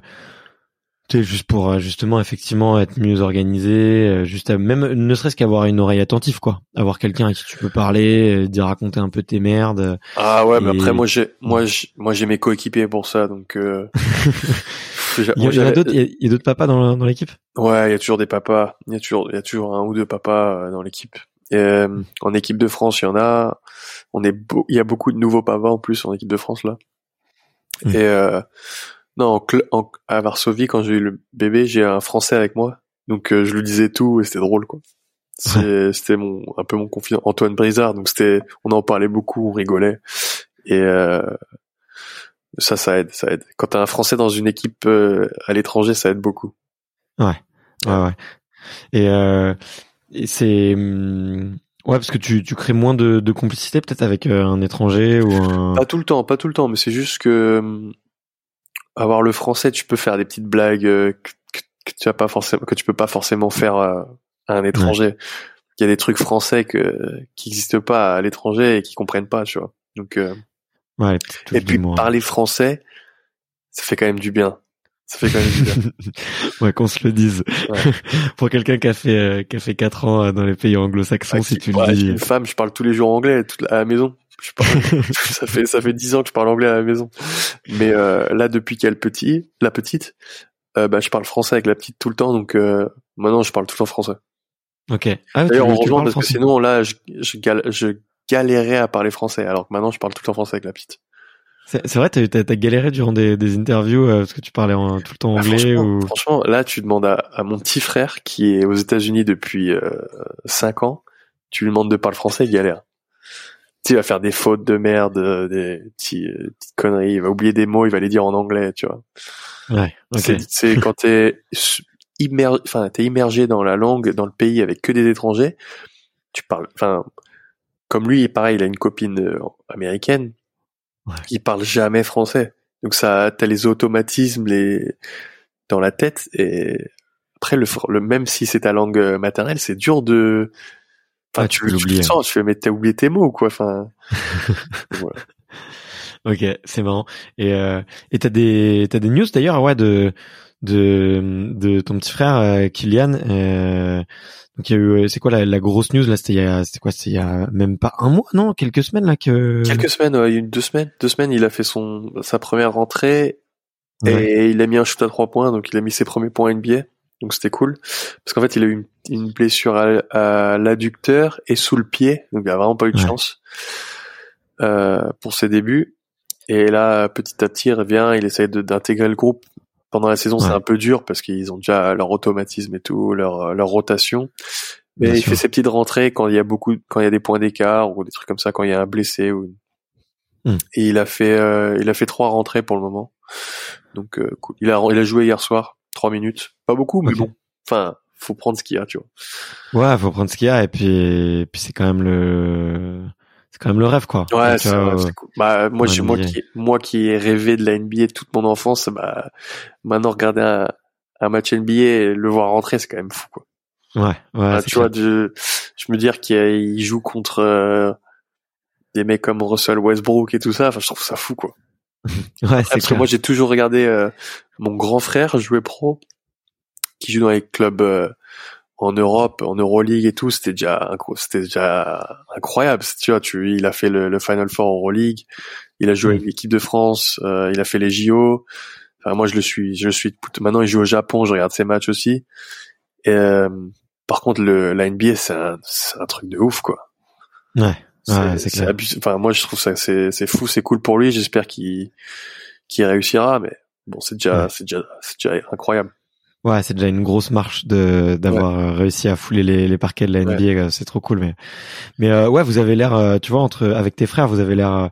tu juste pour, euh, justement, effectivement, être mieux organisé, euh, juste, à- même, ne serait-ce qu'avoir une oreille attentive, quoi. Avoir quelqu'un à qui tu peux parler, euh, dire raconter un peu tes merdes. Ah ouais, mais après moi j'ai, moi j'ai, moi j'ai mes coéquipiers pour ça, donc. Euh, [LAUGHS] Il y, a- d'autres, il y a, d'autres papas dans, dans l'équipe? Ouais, il y a toujours des papas. Il y a toujours, il y a toujours un ou deux papas dans l'équipe. Et, euh, en équipe de France, il y en a. On est, beau- il y a beaucoup de nouveaux papas en plus en équipe de France là. Mm. Et euh, non, en en- à Varsovie, quand j'ai eu le bébé, j'ai un Français avec moi, donc euh, je lui disais tout et c'était drôle quoi. [LAUGHS] C'était mon un peu mon confident Antoine Brizard, donc c'était, on en parlait beaucoup, on rigolait et euh, ça, ça aide, ça aide. Quand t'as un Français dans une équipe euh, à l'étranger, ça aide beaucoup. Ouais, ouais. Et, euh, et c'est, hum, ouais, parce que tu, tu crées moins de, de complicité, peut-être, avec euh, un étranger ou un, Pas tout le temps, pas tout le temps, mais c'est juste que hum, avoir le français, tu peux faire des petites blagues euh, que, tu as pas forcément, que tu peux pas forcément faire euh, à un étranger. Il y a des trucs français que qui existent pas à l'étranger et qui comprennent pas, tu vois. Donc euh, ouais, et puis parler français, ça fait quand même du bien. Ça fait quand même [LAUGHS] ouais, qu'on se le dise. Ouais. [LAUGHS] Pour quelqu'un qui a fait, euh, qui a fait quatre ans euh, dans les pays anglo-saxons, Ouais, si tu le dis. une femme, je parle tous les jours anglais toute la- à la maison. Je parle, [LAUGHS] ça fait ça fait dix ans que je parle anglais à la maison. Mais euh, là, depuis qu'il y a le petit, la petite, euh, bah, je parle français avec la petite tout le temps. Donc euh, maintenant, je parle tout le temps français. Ok. Ah, D'ailleurs, on rejoint parce que sinon, là, je, je, gal- je galérais à parler français. Alors que maintenant, je parle tout le temps français avec la petite. C'est vrai, t'as, t'as, t'as galéré durant des, des interviews euh, parce que tu parlais en, tout le temps Ah, anglais franchement, ou. franchement, là, tu demandes à, à mon petit frère qui est aux États-Unis depuis euh, 5 ans, tu lui demandes de parler français, il galère. Tu sais, il va faire des fautes de merde, euh, des petits, euh, petites conneries, il va oublier des mots, il va les dire en anglais, tu vois. Ouais. Ok. C'est, c'est quand t'es immergé, enfin, t'es immergé dans la langue, dans le pays avec que des étrangers, tu parles, enfin, comme lui, pareil, il a une copine euh, américaine. Ouais. Il parle jamais français. Donc ça, t'as les automatismes, les dans la tête et après le, le même si c'est ta langue euh, maternelle, c'est dur de. Enfin, tu, tu tu, le sens, tu fais mais t'as oublié tes mots quoi. Enfin, [LAUGHS] voilà. Ok, c'est marrant. Et euh, et t'as des t'as des news d'ailleurs ouais de de de ton petit frère euh, Kylian. Euh, donc il y a eu c'est quoi la, la grosse news là c'était il y a c'était quoi c'était il y a même pas un mois non quelques semaines là que Quelques semaines, ouais, une deux semaines, deux semaines, il a fait son sa première rentrée Ouais. et il a mis un shoot à trois points, donc il a mis ses premiers points NBA, donc c'était cool. Parce qu'en fait, il a eu une, une blessure à, à l'adducteur et sous le pied, donc il a vraiment pas eu de Ouais. chance euh, pour ses débuts. Et là, petit à petit, il revient, il essaye d'intégrer le groupe. Pendant la saison, c'est un peu dur parce qu'ils ont déjà leur automatisme et tout, leur leur rotation. Mais Bien il sûr. fait ses petites rentrées quand il y a beaucoup, quand il y a des points d'écart ou des trucs comme ça, quand il y a un blessé ou. Hmm. Et il a fait, euh, il a fait trois rentrées pour le moment. Donc euh, cool. Il a, il a joué hier soir, trois minutes, pas beaucoup, mais bon. Enfin, faut prendre ce qu'il y a, tu vois. Ouais, faut prendre ce qu'il y a et puis et puis c'est quand même le c'est quand même le rêve quoi. Ouais, Donc, c'est euh, c'est cool. Bah moi, j'ai- moi qui, moi qui ai rêvé de la NBA toute mon enfance, bah maintenant regarder un, un match NBA et le voir rentrer, c'est quand même fou, quoi. ouais, ouais, Ah, c'est tu vois, de, je me dire qu'il joue contre euh, des mecs comme Russell Westbrook et tout ça. Enfin, je trouve ça fou, quoi. [LAUGHS] ouais, c'est Parce que moi, j'ai toujours regardé euh, mon grand frère jouer pro, qui joue dans les clubs euh, en Europe, en Euroleague et tout. C'était déjà, c'était déjà incroyable. Tu vois, tu, il a fait le, le Final Four Euroleague. Il a joué Mm. avec l'équipe de France. euh, il a fait les JO. Enfin, moi, je le suis, je le suis. Maintenant, il joue au Japon. Je regarde ses matchs aussi. Et, euh, par contre, le, la NBA, c'est un, un truc de ouf, quoi. Ouais. C'est Ouais, c'est clair. Enfin, moi, je trouve ça, c'est, c'est fou, c'est cool pour lui. J'espère qu'il, qu'il réussira, mais bon, c'est déjà, Ouais. c'est déjà, c'est déjà incroyable. Ouais, c'est déjà une grosse marche de d'avoir euh, réussi à fouler les, les parquets de la NBA, euh, c'est trop cool mais mais euh, ouais, vous avez l'air euh, tu vois entre avec tes frères, vous avez l'air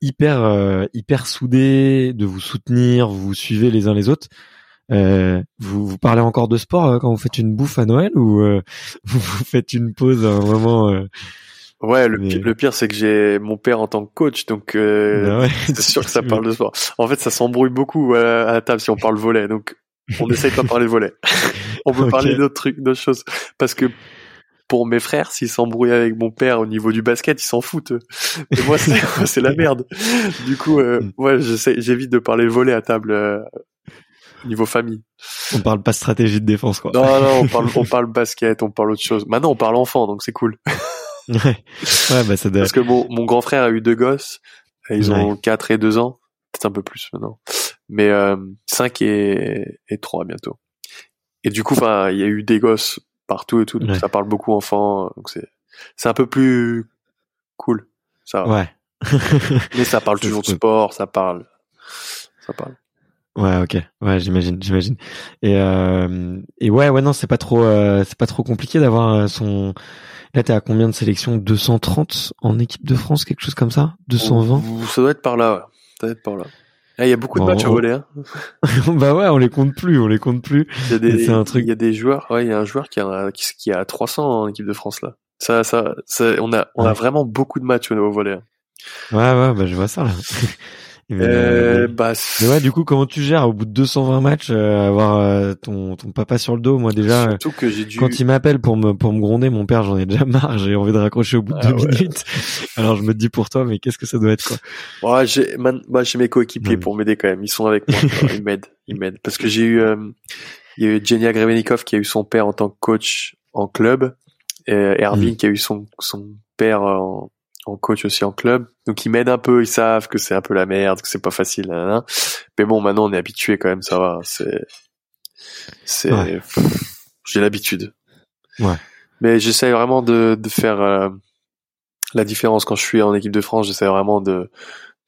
hyper euh, hyper soudés, de vous soutenir, vous vous suivez les uns les autres. Euh, vous, vous parlez encore de sport quand vous faites une bouffe à Noël ou euh, [LAUGHS] vous, faites une pause à un moment euh, Ouais, le, Mais- pi- le pire, c'est que j'ai mon père en tant que coach, donc euh, bah ouais. [LAUGHS] c'est sûr que ça parle de sport. En fait, ça s'embrouille beaucoup à la table si on parle volet, donc on essaye de pas parler volet. [LAUGHS] on peut parler d'autres trucs, d'autres choses, parce que pour mes frères, s'ils s'embrouillent avec mon père au niveau du basket, ils s'en foutent. Et [LAUGHS] moi, c'est la merde. Du coup, euh, Mm. ouais, j'évite de parler volet à table euh, niveau famille. On parle pas stratégie de défense quoi. Non, non, on [LAUGHS] parle, on parle basket, on parle autre chose. Maintenant, on parle enfant, donc c'est cool. Ouais. Ouais, bah ça doit Parce que mon, mon grand frère a eu deux gosses. Et Ils ont Ouais. 4 et 2 ans. Peut-être un peu plus maintenant. Mais euh, 5 et, et 3 bientôt. Et du coup, enfin, il y a eu des gosses partout et tout. Donc Ouais. ça parle beaucoup enfant. Donc c'est c'est un peu plus cool. Ça. Ouais. [LAUGHS] Mais ça parle toujours de sport. Ça parle. Ça parle. Ouais, ok. Ouais, j'imagine, j'imagine. Et euh, et ouais, ouais, non, c'est pas trop, euh, c'est pas trop compliqué d'avoir euh, son. Là, t'es à combien de sélections? 230 en équipe de France, quelque chose comme ça? 220 Ouh, Ça doit être par là. Ouais. Ça doit être par là. Ah, Il y a beaucoup de matchs au volet. Hein. [LAUGHS] Bah ouais, on les compte plus, on les compte plus. Il y a des, C'est un truc- il y a des joueurs, ouais, il y a un joueur qui a, qui, qui a 300 en équipe de France, là. Ça, ça, ça on a, on a vraiment beaucoup de matchs au au volet. hein. Ouais, ouais, bah je vois ça là. [LAUGHS] mais, Euh, euh, bah, mais ouais, du coup, comment tu gères au bout de 220 matchs euh, avoir euh, ton ton papa sur le dos? Moi déjà, euh, surtout que j'ai dû, quand il m'appelle pour me pour me gronder, mon père, j'en ai déjà [LAUGHS] marre. J'ai envie de raccrocher au bout de Ah deux ouais. minutes. Alors je me dis pour toi, mais qu'est-ce que ça doit être quoi? Ouais, j'ai, man- bah, j'ai mes coéquipiers pour m'aider quand même. Ils sont avec moi. ils m'aident, ils m'aident. Parce que j'ai eu, euh, il y a eu Jenia Grevenikov qui a eu son père en tant que coach en club, et Erving Mm. qui a eu son, son père en, en coach aussi en club. Donc ils m'aident un peu, ils savent que c'est un peu la merde, que c'est pas facile. Mais bon, maintenant on est habitué quand même, ça va. C'est, c'est, Ouais. pff, j'ai l'habitude. Ouais. Mais j'essaie vraiment de, de faire euh, la différence quand je suis en équipe de France. J'essaie vraiment de,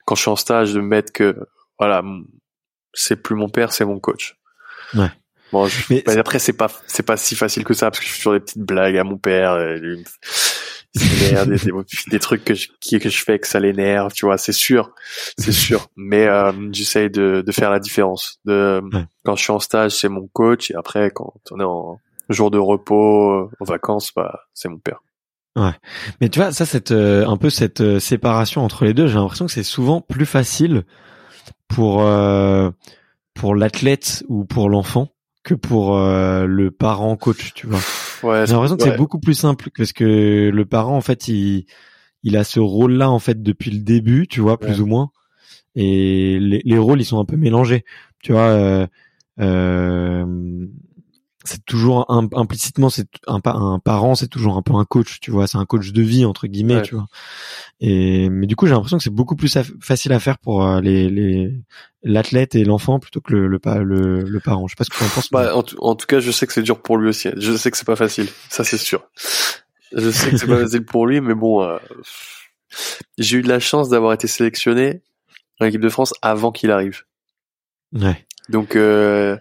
quand je suis en stage, de mettre que, voilà, c'est plus mon père, c'est mon coach. Ouais. Bon, je- Mais mais après c'est pas, c'est pas si facile que ça parce que je fais toujours des petites blagues à mon père. et lui, [LAUGHS] des, des, des trucs que je, qui- que je fais que ça l'énerve, tu vois, c'est sûr, c'est sûr. Mais euh, j'essaye de, de faire la différence. De Ouais. quand je suis en stage, c'est mon coach, et après quand on est en jour de repos, euh, en vacances, bah c'est mon père. Ouais. Mais tu vois, ça, cette euh, un peu cette euh, séparation entre les deux, j'ai l'impression que c'est souvent plus facile pour euh, pour l'athlète ou pour l'enfant que pour le parent coach, tu vois. Ouais, j'ai l'impression que c'est beaucoup plus simple parce que le parent, en fait, il il a ce rôle-là en fait depuis le début, tu vois, plus ou moins. Et les, les, rôles, ils sont un peu mélangés, tu vois. Euh, euh, c'est toujours implicitement c'est un, un parent c'est toujours un peu un coach tu vois c'est un coach de vie entre guillemets tu vois. Et mais du coup j'ai l'impression que c'est beaucoup plus facile à faire pour euh, les les l'athlète et l'enfant plutôt que le le, le, le parent. Je sais pas ce que tu en penses bah, en, en, tout cas je sais que c'est dur pour lui aussi. Je sais que c'est pas facile ça c'est sûr. Je sais que c'est pas [LAUGHS] facile pour lui mais bon euh, j'ai eu de la chance d'avoir été sélectionné en équipe de France avant qu'il arrive. Ouais. Donc euh,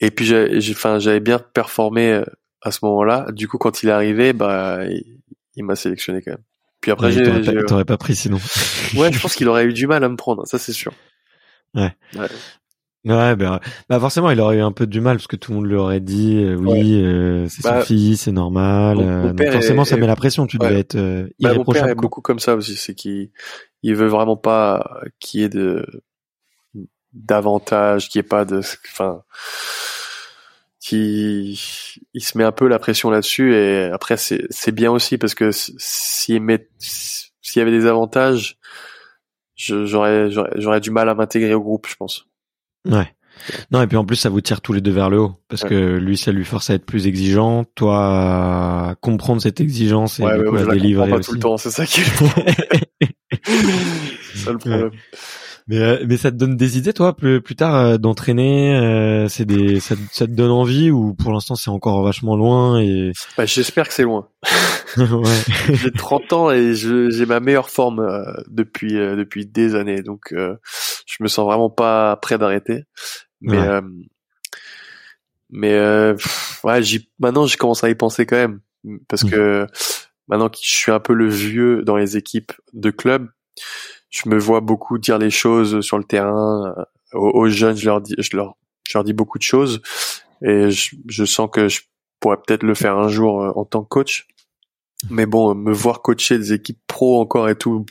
et puis j'ai, enfin, j'avais bien performé euh, à ce moment-là. Du coup, quand il est arrivé, bah, il, m'a sélectionné quand même. Puis après, j'ai, t'aurais, pas, pas pris sinon. [LAUGHS] ouais, je pense qu'il aurait eu du mal à me prendre, ça c'est sûr. Ouais. ouais. Ouais, bah, bah, forcément, il aurait eu un peu du mal parce que tout le monde lui aurait dit euh, oui, euh, c'est bah, son fils, c'est normal. donc forcément, ça met la pression. Tu devais être euh, bah, Mon père est beaucoup comme ça aussi, c'est qu'il il veut vraiment pas qu'il y ait de davantage, qu'il n'y ait pas de, enfin, qui il se met un peu la pression là-dessus et après c'est c'est bien aussi parce que s'il met s'il y avait des avantages j'aurais j'aurais du mal à m'intégrer au groupe je pense. Ouais. Non et puis en plus ça vous tire tous les deux vers le haut parce que lui ça lui force à être plus exigeant. Toi à comprendre cette exigence et ouais, du coup, à délivrer pas aussi. tout le temps c'est ça qui est [LAUGHS] c'est ça le problème mais euh, mais ça te donne des idées toi plus plus tard euh, d'entraîner euh, c'est des ça, ça, te donne envie ou pour l'instant c'est encore vachement loin et bah, j'espère que c'est loin. [LAUGHS] ouais. [LAUGHS] j'ai 30 ans et j'ai ma meilleure forme depuis depuis des années donc je me sens vraiment pas prêt d'arrêter mais ouais. mais ouais j'y maintenant je commence à y penser quand même parce Mmh. que maintenant que je suis un peu le vieux dans les équipes de club je me vois beaucoup dire les choses sur le terrain euh, aux, jeunes. Je leur dis, je leur, je leur dis beaucoup de choses et je, je sens que je pourrais peut-être le faire un jour euh, en tant que coach. Mais bon, me voir coacher des équipes pro encore et tout,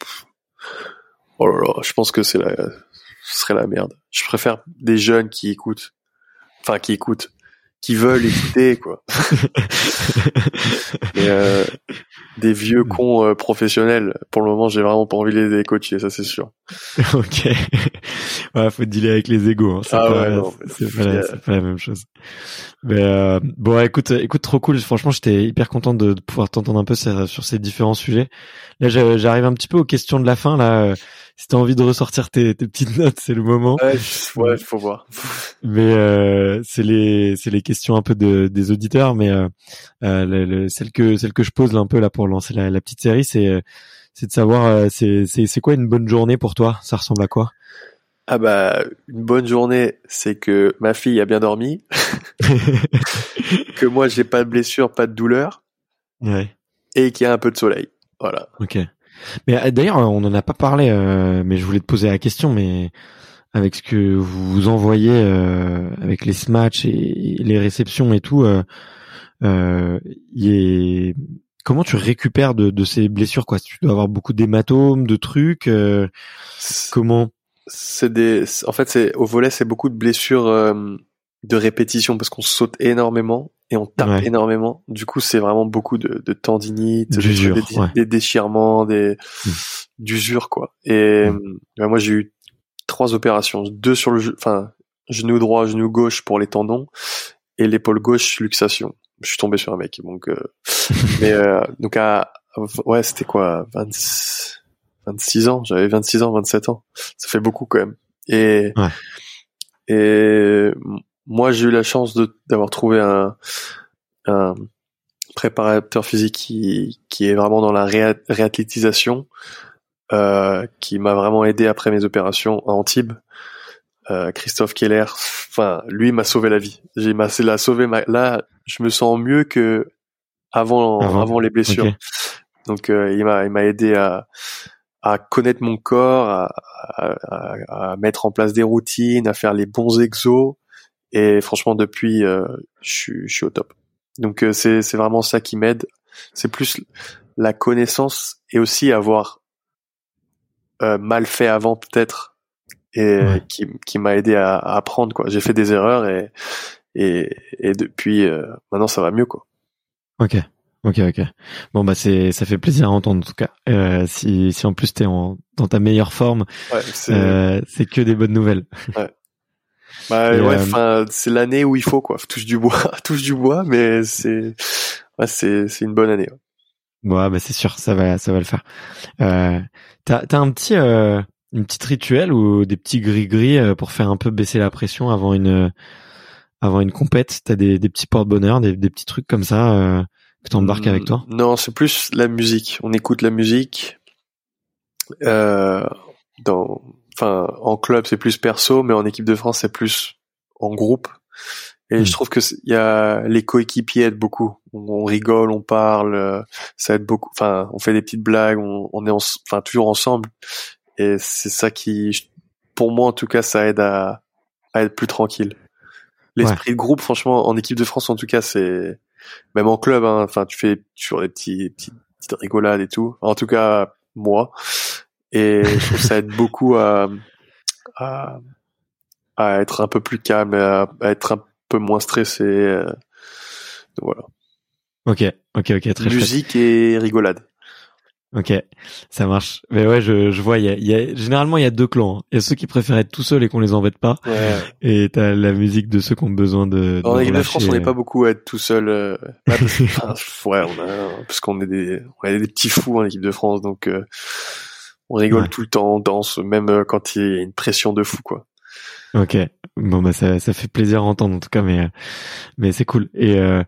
oh là là, je pense que c'est la, ce serait la merde. Je préfère des jeunes qui écoutent, enfin qui écoutent, qui veulent écouter quoi. [LAUGHS] Et, euh, des vieux cons euh, professionnels. Pour le moment, j'ai vraiment pas envie de les coacher, ça c'est sûr. [LAUGHS] ok. ouais, faut dealer avec les égos. Hein. C'est ah pas, ouais, c'est pas, la, c'est pas la même chose. Mais euh, bon, écoute, écoute, trop cool. Franchement, j'étais hyper content de, de pouvoir t'entendre un peu sur, sur, ces différents sujets. Là, j'arrive un petit peu aux questions de la fin. Là, si t'as envie de ressortir tes, tes petites [LAUGHS] notes, c'est le moment. Ouais, ouais, faut voir. [LAUGHS] Mais euh, c'est les, c'est les questions un peu de, des auditeurs, mais euh, le, le, celle que, celle que je pose là un peu là pour lancer la, la petite série, c'est, c'est de savoir, c'est, c'est, c'est quoi une bonne journée pour toi? Ça ressemble à quoi? Ah bah une bonne journée, c'est que ma fille a bien dormi, [LAUGHS] que moi j'ai pas de blessure, pas de douleur, ouais. et qu'il y a un peu de soleil. Voilà. Ok. Mais d'ailleurs, on en a pas parlé, euh, mais je voulais te poser la question, mais avec ce que vous envoyez euh, avec les smatchs et, et, les réceptions et tout, euh, y est... comment tu récupères de, de, ces blessures quoi? Tu dois avoir beaucoup d'hématomes, de trucs. comment? c'est des en fait c'est au volet c'est beaucoup de blessures euh, de répétition parce qu'on saute énormément et on tape Ouais. énormément du coup c'est vraiment beaucoup de, de tendinite des, D'usure, des- ouais. des déchirements des Mm. d'usure quoi et Mm. euh, moi j'ai eu trois opérations deux sur le enfin genou droit genou gauche pour les tendons et l'épaule gauche luxation je suis tombé sur un mec donc euh, [LAUGHS] mais euh, donc à ouais c'était quoi 26 26 ans, j'avais 26 ans, 27 ans. Ça fait beaucoup quand même. Et Ouais. et moi j'ai eu la chance d'avoir trouvé un un préparateur physique qui qui est vraiment dans la réa- réathlétisation, euh, qui m'a vraiment aidé après mes opérations à Antibes. Euh, Christophe Keller, enfin lui m'a sauvé la vie. J'ai m'a c'est l'a sauvé ma, là je me sens mieux que avant Avant. avant, les blessures. Donc euh, il m'a il m'a aidé à à connaître mon corps, à, à- à mettre en place des routines, à faire les bons exos. Et franchement, depuis, euh, je suis je suis au top. Donc euh, c'est c'est vraiment ça qui m'aide. C'est plus la connaissance et aussi avoir euh, mal fait avant peut-être et Ouais. qui, qui m'a aidé à, à apprendre quoi. J'ai fait des erreurs et et, et depuis euh, maintenant ça va mieux quoi. Ok, ok, ok. Bon bah c'est ça fait plaisir à entendre en tout cas. Euh, si si en plus t'es en dans ta meilleure forme, Ouais, c'est euh, c'est que des bonnes nouvelles. Bah, ouais, euh, enfin c'est l'année où il faut quoi. Touche du bois, [LAUGHS] touche du bois, mais c'est ouais, c'est c'est une bonne année. ouais. Bon bah c'est sûr, ça va ça va le faire. Euh, t'as t'as un petit euh, une petite rituel ou des petits gris gris pour faire un peu baisser la pression avant une avant une compète? T'as des des petits porte-bonheur, des des petits trucs comme ça euh, que t'embarques avec toi? Non, c'est plus la musique. On écoute la musique. Euh, dans, enfin, en club c'est plus perso, mais en équipe de France c'est plus en groupe. Et je trouve que il y a les coéquipiers aident beaucoup. On, on rigole, on parle, euh, ça aide beaucoup. Enfin, on fait des petites blagues, on, on est en- enfin toujours ensemble. Et c'est ça qui, pour moi en tout cas, ça aide à, à être plus tranquille. L'esprit de groupe, franchement, en équipe de France en tout cas, c'est même en club. hein, Enfin, tu fais toujours des petits, petits petites rigolades et tout. En tout cas, moi. Et je trouve que ça aide beaucoup à, à, à être un peu plus calme, à, à être un peu moins stressé. euh. Donc voilà. Ok, ok, ok, très chouette. Musique et rigolade. Ok, ça marche. Mais ouais, je, je vois, il y a, il y a- généralement il y a deux clans. hein. Il y a ceux qui préfèrent être tout seuls et qu'on les embête pas, Ouais. et t'as la musique de ceux qui ont besoin de. En de équipe de. France, on n'est pas beaucoup à être tout seul. euh, [LAUGHS] bah, parce, ouais, on a, parce qu'on est des, on est des petits fous en équipe de France, donc euh, on rigole Ouais. tout le temps, on danse, même euh, quand il y a une pression de fou, quoi. Ok, bon bah ça, ça fait plaisir à entendre en tout cas, mais euh, mais c'est cool. Et euh,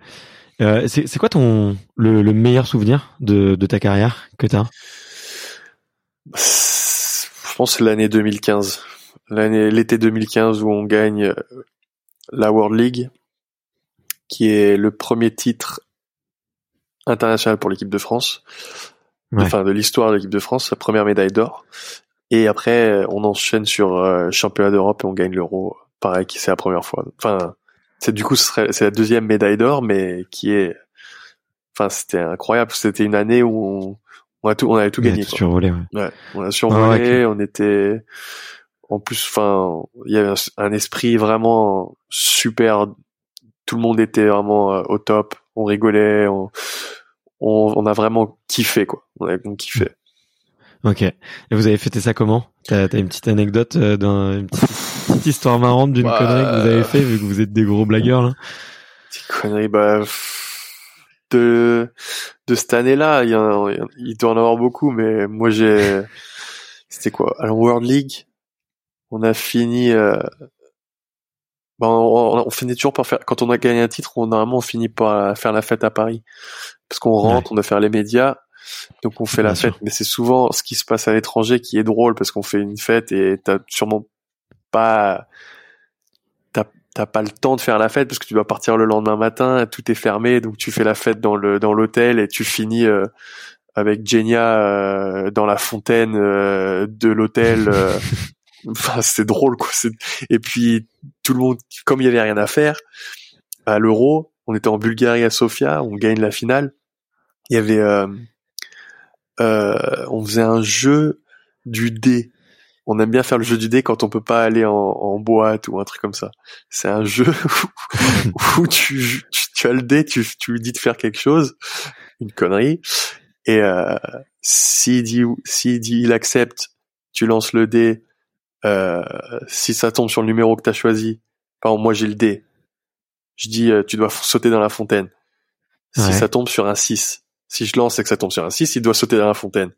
euh, c'est c'est quoi ton le, le meilleur souvenir de de ta carrière que t'as? Je pense que c'est l'année 2015, l'année, l'été 2015 où on gagne euh, la World League, qui est le premier titre international pour l'équipe de France, Ouais. enfin de l'histoire de l'équipe de France, sa première médaille d'or. Et après, on enchaîne sur euh, championnat d'Europe et on gagne l'Euro. Pareil, qui c'est la première fois. Enfin, c'est du coup, ce c'est la deuxième médaille d'or, mais qui est, enfin, c'était incroyable. C'était une année où on, on a tout, on avait tout gagné. tout quoi. survolé, ouais. Ouais, on a survolé, Ah on était en plus enfin il y avait un, un esprit vraiment super tout le monde était vraiment euh, au top, on rigolait, on, on, on a vraiment kiffé quoi. On a kiffé. Ok. Et vous avez fêté ça comment? T'as une petite anecdote euh, d'un une petite, petite histoire marrante d'une Bah, connerie que vous avez fait vu que vous êtes des gros blagueurs là? Petite connerie bah de de cette année-là, il y en, il doit en avoir beaucoup mais moi j'ai c'était quoi? À la World League, on a fini euh, Bon, on, on finit toujours par faire. Quand on a gagné un titre, on normalement on finit par faire la fête à Paris, parce qu'on rentre, on doit faire les médias, donc on fait la sûr. fête. Mais c'est souvent ce qui se passe à l'étranger qui est drôle, parce qu'on fait une fête et t'as sûrement pas, t'as t'as pas le temps de faire la fête parce que tu dois partir le lendemain matin, tout est fermé, donc tu fais la fête dans le dans l'hôtel et tu finis. euh, avec Genia euh, dans la fontaine euh, de l'hôtel euh, [LAUGHS] enfin c'est drôle quoi. Et puis tout le monde comme il y avait rien à faire à l'euro on était en Bulgarie à Sofia on gagne la finale. Il y avait euh, euh, on faisait un jeu du dé. On aime bien faire le jeu du dé quand on peut pas aller en, boîte ou un truc comme ça. C'est un jeu [LAUGHS] où, tu, as le dé tu, tu lui dis de faire quelque chose une connerie. Et euh, s'il dit s'il dit il accepte tu lances le dé euh, si ça tombe sur le numéro que tu as choisi, par exemple, moi j'ai le dé, je dis euh, tu dois sauter dans la fontaine. Si Ouais. ça tombe sur un 6, si je lance et que ça tombe sur un 6, il doit sauter dans la fontaine.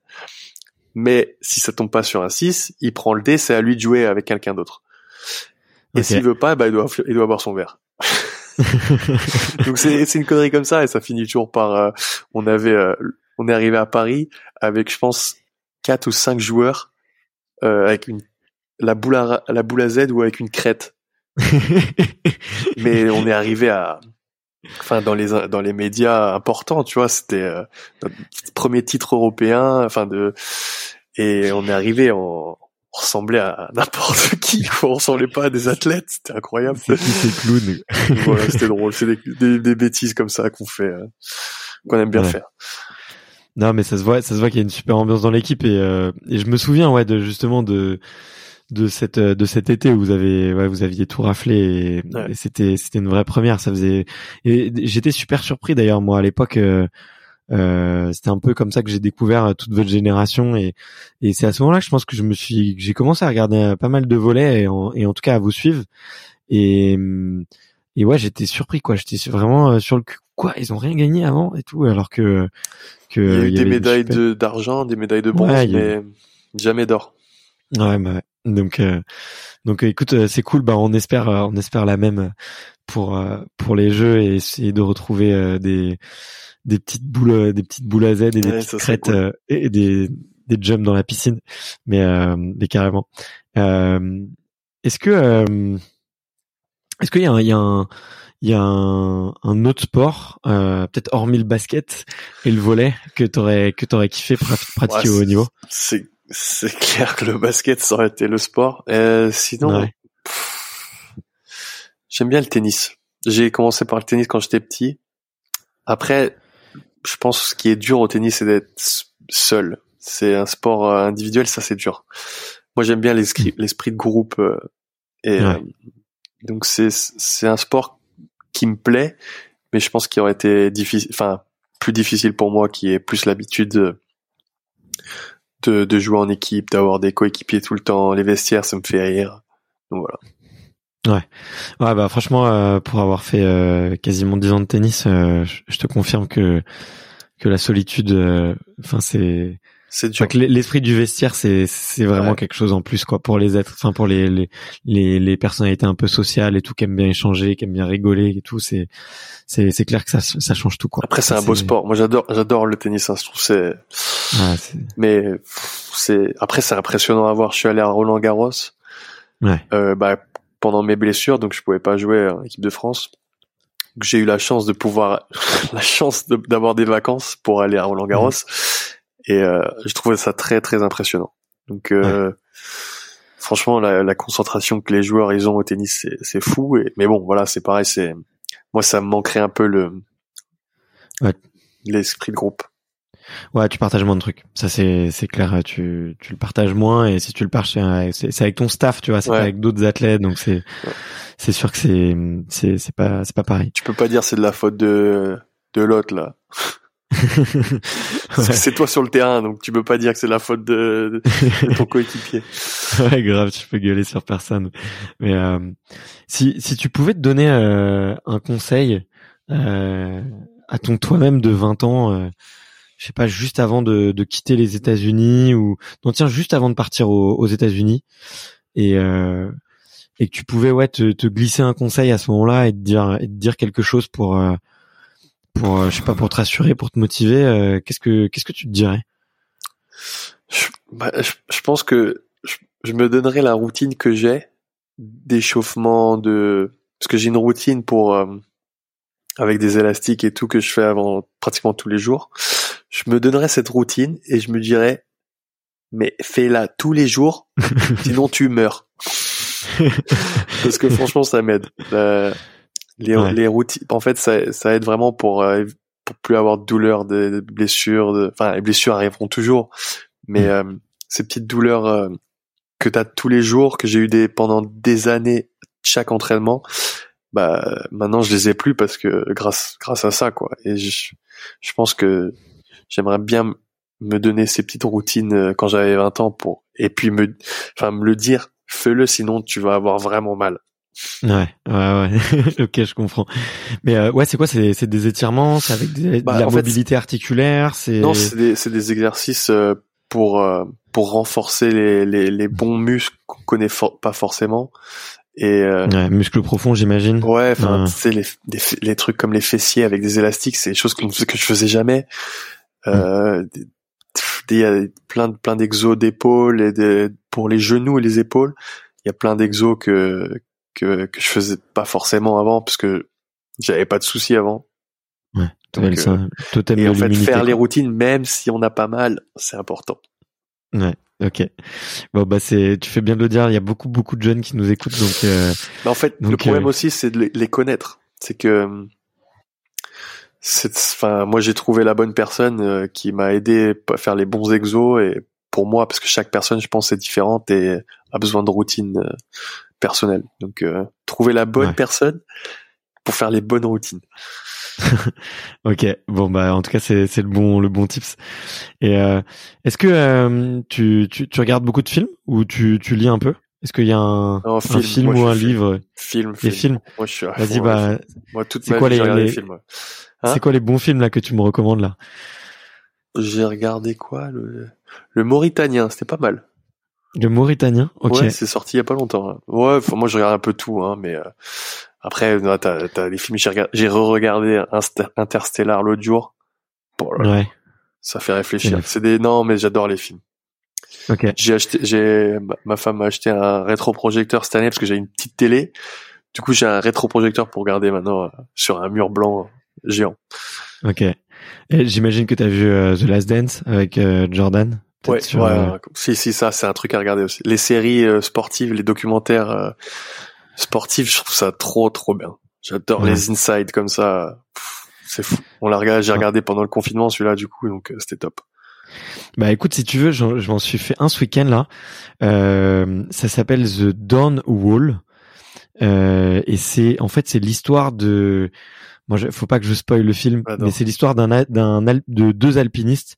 Mais si ça tombe pas sur un 6, il prend le dé, c'est à lui de jouer avec quelqu'un d'autre. Et s'il veut pas, bah, il doit, il doit boire son verre. [LAUGHS] Donc c'est c'est une connerie comme ça et ça finit toujours par euh, on avait euh, on est arrivé à Paris avec je pense quatre ou cinq joueurs euh, avec une la boule à la boule à Z ou avec une crête. Mais on est arrivé à enfin dans les dans les médias importants, tu vois, c'était euh, notre premier titre européen, enfin de et on est arrivé en on ressemblait à n'importe [LAUGHS] qui, quoi. on ressemblait pas à des athlètes, c'était incroyable. C'est clowns voilà, c'était drôle. C'est des, des, des bêtises comme ça qu'on fait, euh, qu'on aime bien Ouais. faire. Non, mais ça se voit, ça se voit qu'il y a une super ambiance dans l'équipe et, euh, et je me souviens ouais de justement de de cette euh, de cet été où vous avez ouais, vous aviez tout raflé et, Ouais. et c'était c'était une vraie première. Ça faisait et j'étais super surpris d'ailleurs moi à l'époque. euh, euh, c'était un peu comme ça que j'ai découvert euh, toute votre génération et, et c'est à ce moment-là que je pense que je me suis j'ai commencé à regarder pas mal de volets et en, et en tout cas à vous suivre et hum, et ouais j'étais surpris quoi j'étais vraiment sur le cul quoi ils ont rien gagné avant et tout alors que que Il y a eu y des médailles de d'argent, des médailles de bronze, Ouais, a mais jamais d'or. Ouais, bah ouais. Donc, euh, donc, euh, écoute, euh, c'est cool. Bah, on espère, euh, on espère la même pour euh, pour les jeux et essayer de retrouver euh, des des petites boules, des petites boules à Z et des Ouais, petites crêtes cool. euh, et, des des jumps dans la piscine. Mais euh, mais carrément. Euh, est-ce que euh, est-ce qu'il y a un il y a un il y a un, un autre sport, euh, peut-être hormis le basket et le volet, que t'aurais que t'aurais kiffé pra- pratiquer Ouais, au haut niveau? C'est c'est clair que le basket ça aurait été le sport. Euh, sinon, Ouais. j'aime bien le tennis. J'ai commencé par le tennis quand j'étais petit. Après, je pense que ce qui est dur au tennis, c'est d'être seul. C'est un sport euh, individuel, ça c'est dur. Moi, j'aime bien l'esprit l'esprit de groupe. euh, et Ouais. euh, donc c'est c'est un sport qui me plaît, mais je pense qu'il aurait été difficile, enfin plus difficile pour moi, qui est plus l'habitude de, jouer en équipe, d'avoir des coéquipiers tout le temps. Les vestiaires, ça me fait rire. Donc voilà. Ouais, bah franchement, euh, pour avoir fait euh, quasiment 10 ans de tennis, euh, je je te confirme que que la solitude, euh, enfin c'est, C'est dur. l'esprit du vestiaire, c'est c'est vraiment Ouais. quelque chose en plus quoi pour les êtres, enfin pour les, les les les personnalités un peu sociales et tout qui aiment bien échanger, qui aiment bien rigoler et tout, c'est c'est c'est clair que ça ça change tout quoi. Après, c'est un beau sport. Moi, j'adore, j'adore le tennis. Hein, je trouve c'est, Ouais, c'est- mais c'est après c'est impressionnant à voir. Je suis allé à Roland Garros. ouais. euh, bah, pendant mes blessures, donc je pouvais pas jouer en équipe de France. J'ai eu la chance de pouvoir, [LAUGHS] la chance de- d'avoir des vacances pour aller à Roland Garros, et euh, je trouvais ça très très impressionnant. Donc euh, franchement, la, la concentration que les joueurs ils ont au tennis, c'est c'est fou. Et, mais bon, voilà, c'est pareil. C'est moi, ça me manquerait un peu le Ouais. l'esprit de groupe. Ouais, tu partages moins de trucs. Ça c'est c'est clair. Tu tu le partages moins et si tu le partages, c'est avec ton staff, tu vois, c'est Ouais. pas avec d'autres athlètes, donc c'est c'est sûr que c'est c'est c'est pas c'est pas pareil. Tu peux pas dire c'est de la faute de de l'autre là. [LAUGHS] C'est toi sur le terrain, donc tu peux pas dire que c'est la faute de, de ton [LAUGHS] coéquipier. ouais, grave, tu peux gueuler sur personne. Mais euh, si si tu pouvais te donner euh, un conseil euh, à ton toi-même de 20 ans, euh, je sais pas, juste avant de, de quitter les États-Unis ou non tiens juste avant de partir aux, aux États-Unis et euh, et que tu pouvais ouais te, te glisser un conseil à ce moment-là et te dire et te dire quelque chose pour euh, pour euh, je sais pas pour te rassurer, pour te motiver, euh, qu'est-ce que qu'est-ce que tu te dirais? Je, bah, je, je pense que je, je me donnerai la routine que j'ai d'échauffement de parce que j'ai une routine pour euh, avec des élastiques et tout que je fais avant pratiquement tous les jours. Je me donnerais cette routine et je me dirais mais fais-la tous les jours [LAUGHS] sinon tu meurs. [LAUGHS] Parce que franchement ça m'aide. La- les, Ouais. les routines en fait ça, ça aide vraiment pour euh, pour plus avoir de douleurs, de, de blessures, de, enfin les blessures arriveront toujours, mais Mm. euh, ces petites douleurs euh, que tu as tous les jours, que j'ai eu des pendant des années chaque entraînement, bah maintenant je les ai plus parce que grâce grâce à ça quoi. Et je, je pense que j'aimerais bien me donner ces petites routines euh, quand j'avais 20 ans pour et puis me enfin me le dire, fais-le sinon tu vas avoir vraiment mal. Ouais, ouais, ouais. [LAUGHS] ok, je comprends. Mais euh, ouais, c'est quoi C'est c'est des étirements, c'est avec des- Bah, de la fait, mobilité articulaire, c'est. Non, c'est des, c'est des exercices euh, pour euh, pour renforcer les, les, les bons muscles qu'on connaît for- pas forcément. Et euh, Ouais, muscle profond, j'imagine. ouais, enfin, Ouais. les, des f- les trucs comme les fessiers avec des élastiques, c'est des choses que, que je faisais jamais. Euh, Il y a plein plein d'exos d'épaules et de, pour les genoux et les épaules. Il y a plein d'exos que que que je faisais pas forcément avant parce que j'avais pas de soucis avant. Ouais. Donc, le euh, et en fait, faire les routines, même si on a pas mal, c'est important. Ouais. Ok. Bon bah c'est, tu fais bien de le dire. Il y a beaucoup beaucoup de jeunes qui nous écoutent, donc euh, en fait, le problème euh, aussi, c'est de les, connaître. C'est que c'est, enfin, moi j'ai trouvé la bonne personne euh, qui m'a aidé à faire les bons exos et pour moi, parce que chaque personne, je pense, est différente et a besoin de routine personnelle. Donc, euh, trouver la bonne Ouais. personne pour faire les bonnes routines. [LAUGHS] Ok, bon bah en tout cas c'est c'est le bon le bon tips. Et euh, est-ce que euh, tu, tu tu regardes beaucoup de films ou tu tu lis un peu? Est-ce qu'il y a un, Non, un film, ou un livre? Film, Les film. films. Moi, je suis à Vas-y bah. Moi, toute c'est ma quoi vie, les- films. ouais. Hein? c'est quoi les bons films là que tu me recommandes là? J'ai regardé quoi? Le, le Mauritanien, c'était pas mal. Le Mauritanien. Ok. Ouais, c'est sorti il y a pas longtemps. Ouais, moi je regarde un peu tout, hein, mais euh, après, t'as, t'as les films. J'ai regardé, j'ai re-regardé Interstellar l'autre jour. Bon, là, ouais. ça fait réfléchir. Ouais. C'est des non, mais j'adore les films. Ok. J'ai acheté, j'ai ma- femme m'a acheté un rétroprojecteur cette année parce que j'ai une petite télé. Du coup, j'ai un rétroprojecteur pour regarder maintenant euh, sur un mur blanc euh, géant. Ok. Et j'imagine que t'as vu euh, The Last Dance avec euh, Jordan? Ouais, sur, ouais, euh, ouais. si, si, ça, c'est un truc à regarder aussi. Les séries euh, sportives, les documentaires euh, sportifs, je trouve ça trop, trop bien. J'adore Ouais. les insides comme ça. C'est fou. On l'a regardé, j'ai Ouais. regardé pendant le confinement celui-là du coup, donc c'était top. Bah écoute, si tu veux, j'en- je m'en suis fait un ce week-end là. Euh, ça s'appelle The Dawn Wall. Euh, et c'est en fait c'est l'histoire de moi je, faut pas que je spoil le film mais c'est l'histoire d'un d'un de deux alpinistes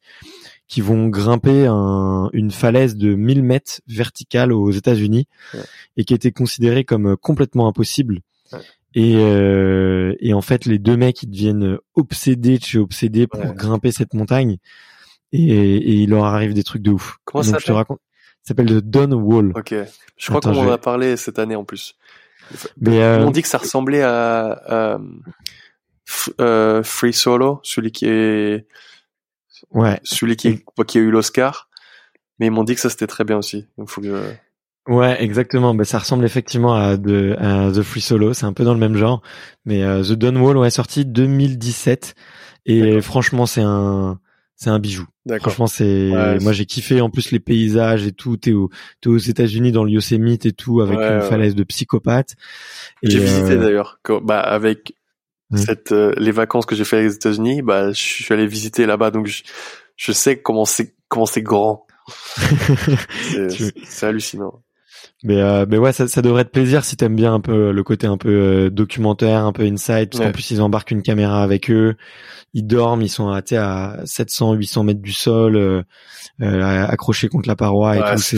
qui vont grimper un, une falaise de 1000 mètres verticale aux États-Unis Ouais. et qui était considérée comme euh, complètement impossible Ouais. et euh, et en fait les deux mecs ils deviennent obsédés de chez obsédés pour Ouais. grimper cette montagne et, et il leur arrive des trucs de ouf Comment ça je te s'appelle? raconte ça s'appelle The Dawn Wall Ok. Je crois qu'on en a parlé cette année en plus. mais euh, m'ont dit que ça ressemblait à, à, euh, Free Solo, celui qui est ouais celui qui, qui a eu l'Oscar. Mais ils m'ont dit que ça c'était très bien aussi. Donc faut que Ouais, exactement. Ben, ça ressemble effectivement à, de, à The Free Solo. C'est un peu dans le même genre. Mais euh, The Dawn Wall, ouais, sorti 2017. Et franchement, c'est un, c'est un bijou. D'accord. Franchement, c'est, Ouais, moi j'ai kiffé. En plus, les paysages et tout. T'es, au, t'es aux États-Unis dans le Yosemite et tout, avec Ouais, une ouais. falaise de psychopathe. Et, J'ai visité euh, d'ailleurs, bah avec Cette euh, les vacances que j'ai fait aux États-Unis, bah je suis allé visiter là-bas, donc je, je sais comment c'est comment c'est grand. [LAUGHS] C'est hallucinant. Mais, euh, mais ouais, ça, ça devrait te plaisir si t'aimes bien un peu le côté un peu euh, documentaire, un peu inside, parce qu'en plus ils embarquent une caméra avec eux, ils dorment, ils sont à, à 700, 800 mètres du sol, euh, euh, accrochés contre la paroi et Ouais, tout. c'est.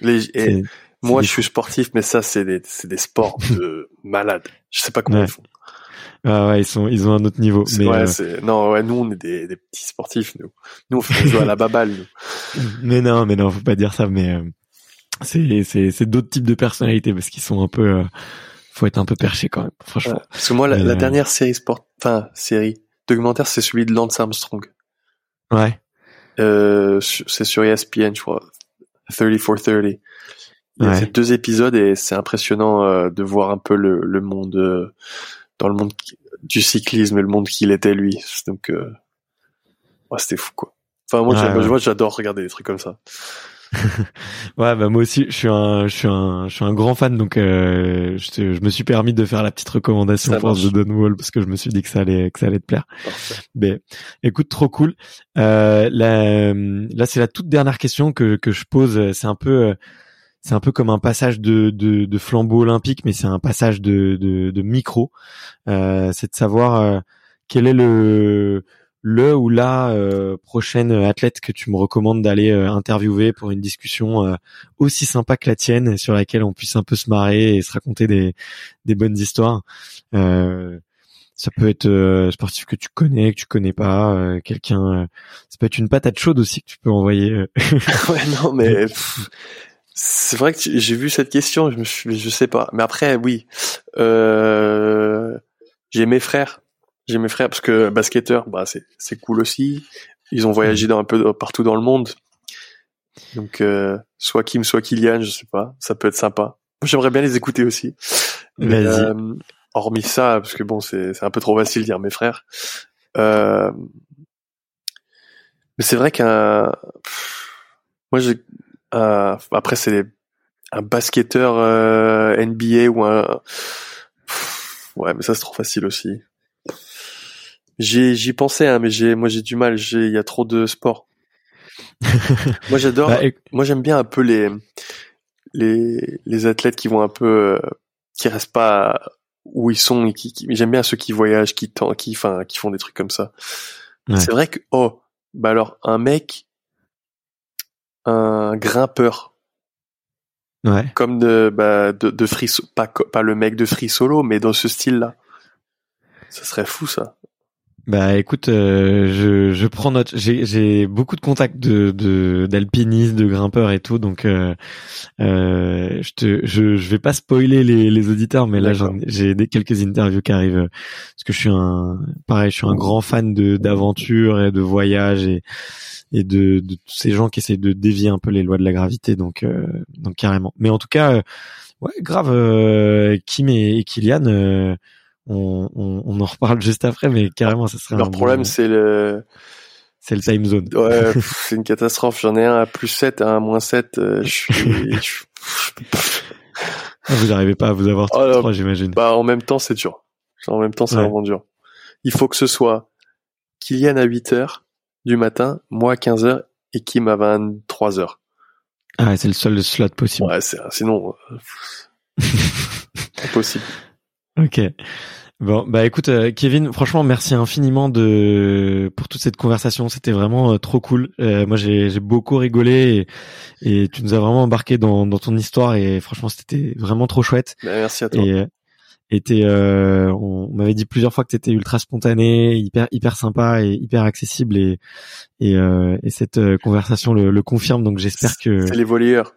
Les- moi, je suis sportif, mais ça, c'est des c'est des sports [LAUGHS] de malade. Je sais pas comment Ouais. ils font. Ah ouais, ils sont, ils ont un autre niveau. Mais, ouais, euh, non, ouais, nous on est des, des petits sportifs, nous. Nous on fait on joue à la baballe. Nous. [LAUGHS] mais non, mais non, faut pas dire ça. Mais euh, c'est, c'est, c'est d'autres types de personnalités parce qu'ils sont un peu, euh, faut être un peu perché quand même, franchement. Ouais. Parce que moi, la, euh, dernière série sport, enfin série documentaire, c'est celui de Lance Armstrong. Ouais, c'est sur ESPN, je crois. 30 for 30. Il y a Ouais. ces deux épisodes et c'est impressionnant de voir un peu le, le monde dans le monde du cyclisme et le monde qu'il était lui. Donc, euh, ouais, c'était fou quoi. Enfin moi, Ouais, ouais. j'adore regarder des trucs comme ça. [LAUGHS] ouais, bah moi aussi, je suis un, je suis un, je suis un grand fan, donc euh, je, me suis permis de faire la petite recommandation Ça pour marche. The Dawn Wall parce que je me suis dit que ça allait, que ça allait te plaire. Parfait. Ben, écoute, trop cool. Euh, là, là, c'est la toute dernière question que que je pose. C'est un peu, euh, c'est un peu comme un passage de de, de flambeau olympique, mais c'est un passage de de, de micro. Euh, c'est de savoir euh, quel est le le ou la euh, prochaine athlète que tu me recommandes d'aller euh, interviewer pour une discussion euh, aussi sympa que la tienne, sur laquelle on puisse un peu se marrer et se raconter des des bonnes histoires. Euh, ça peut être euh, sportif que tu connais, que tu connais pas, euh, quelqu'un. euh, ça peut être une patate chaude aussi que tu peux envoyer. [LAUGHS] ouais, non, mais [LAUGHS] c'est vrai que j'ai vu cette question, je me suis, je sais pas. Mais après, oui, euh, j'ai mes frères, j'ai mes frères parce que basketteur, bah c'est c'est cool aussi. Ils ont voyagé dans un peu partout dans le monde, donc euh, soit Kim, soit Kylian, je sais pas, ça peut être sympa. J'aimerais bien les écouter aussi. Mais, Vas-y. euh, hormis ça, parce que bon, c'est c'est un peu trop facile de dire mes frères. Euh, mais c'est vrai qu'un, moi j'ai, un- après c'est un basketteur euh, NBA ou un, pff, ouais, mais ça c'est trop facile aussi. J'y j'y pensais, hein, mais j'ai moi j'ai du mal. J'ai il y a trop de sport. [LAUGHS] moi j'adore. Bah, éc- Moi j'aime bien un peu les les les athlètes qui vont un peu euh, qui restent pas où ils sont et qui, qui- j'aime bien ceux qui voyagent, qui qui enfin qui font des trucs comme ça. Ouais. C'est vrai que oh bah alors un mec un grimpeur ouais. comme de bah de, de free pas pas le mec de free solo mais dans ce style là. Ça serait fou ça. Bah écoute, euh, je, je prends note. J'ai, j'ai beaucoup de contacts de, de d'alpinistes, de grimpeurs et tout, donc euh, euh, je te, je, je vais pas spoiler les, les auditeurs, mais là j'ai des quelques interviews qui arrivent euh, parce que je suis un, pareil, je suis un grand fan de d'aventure et de voyage et et de, de tous ces gens qui essaient de dévier un peu les lois de la gravité, donc euh, donc carrément. Mais en tout cas, euh, ouais, grave. euh, Kim et, et Kylian. On, on, on en reparle juste après, mais carrément, ça serait Leur un bon- problème c'est le c'est le time zone. Ouais, [LAUGHS] c'est une catastrophe. J'en ai un à plus 7, un à moins 7. euh, [LAUGHS] je suis... Ah, vous n'arrivez pas à vous avoir tous Oh trois, j'imagine. bah, en même temps, c'est dur. En même temps, c'est Ouais. vraiment dur. Il faut que ce soit Kylian à 8 heures du matin, moi à 15 heures et Kim à 23 heures. Ah, c'est le seul slot possible. Ouais, c'est, sinon, euh, [LAUGHS] impossible. Ok. Bon, bah écoute, euh, Kevin, franchement, merci infiniment de pour toute cette conversation. C'était vraiment euh, trop cool. Euh, moi, j'ai beaucoup rigolé et, et tu nous as vraiment embarqué dans, dans ton histoire et franchement, c'était vraiment trop chouette. Bah, merci à toi. Et euh, et t'es, euh, on, on m'avait dit plusieurs fois que t'étais ultra spontané, hyper hyper sympa et hyper accessible et et, euh, et cette euh, conversation le, le confirme. Donc j'espère que C'est les volleyeurs.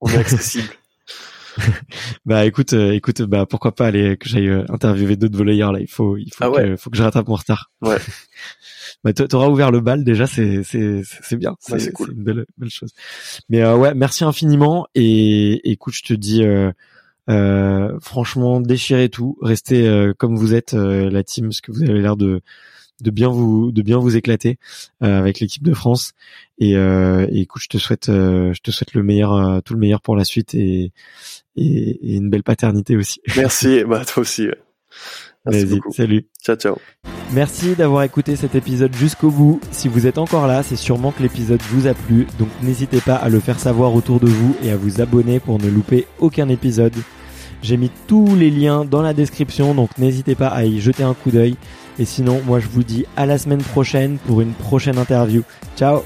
On est [LAUGHS] accessible. [LAUGHS] Bah écoute, euh, écoute, bah pourquoi pas aller que j'aille euh, interviewer d'autres volleyeurs là. Il faut, il faut Ah que, faut que je rattrape mon retard. Ouais. [LAUGHS] bah t'a- t'auras ouvert le bal déjà, c'est c'est c'est bien, c'est Ouais, cool. une belle belle chose. Mais euh, ouais, merci infiniment et, écoute, je te dis euh, euh, franchement déchirez tout, restez euh, comme vous êtes euh, la team, parce que vous avez l'air de de bien vous de bien vous éclater euh, avec l'équipe de France et, euh, et écoute je te souhaite euh, je te souhaite le meilleur euh, tout le meilleur pour la suite et et, et une belle paternité aussi. [LAUGHS] Merci. Bah, toi aussi. ouais. Merci salut. Ciao, ciao. Merci d'avoir écouté cet épisode jusqu'au bout. Si vous êtes encore là, c'est sûrement que l'épisode vous a plu, donc n'hésitez pas à le faire savoir autour de vous et à vous abonner pour ne louper aucun épisode. J'ai mis tous les liens dans la description, donc n'hésitez pas à y jeter un coup d'œil. Et sinon, moi je vous dis à la semaine prochaine pour une prochaine interview. Ciao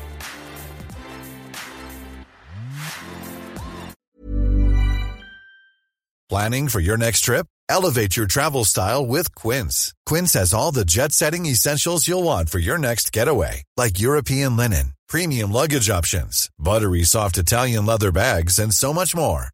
Planning for your next trip? Elevate your travel style with Quince. Quince has all the jet setting essentials you'll want for your next getaway, like European linen, premium luggage options, buttery soft Italian leather bags, and so much more.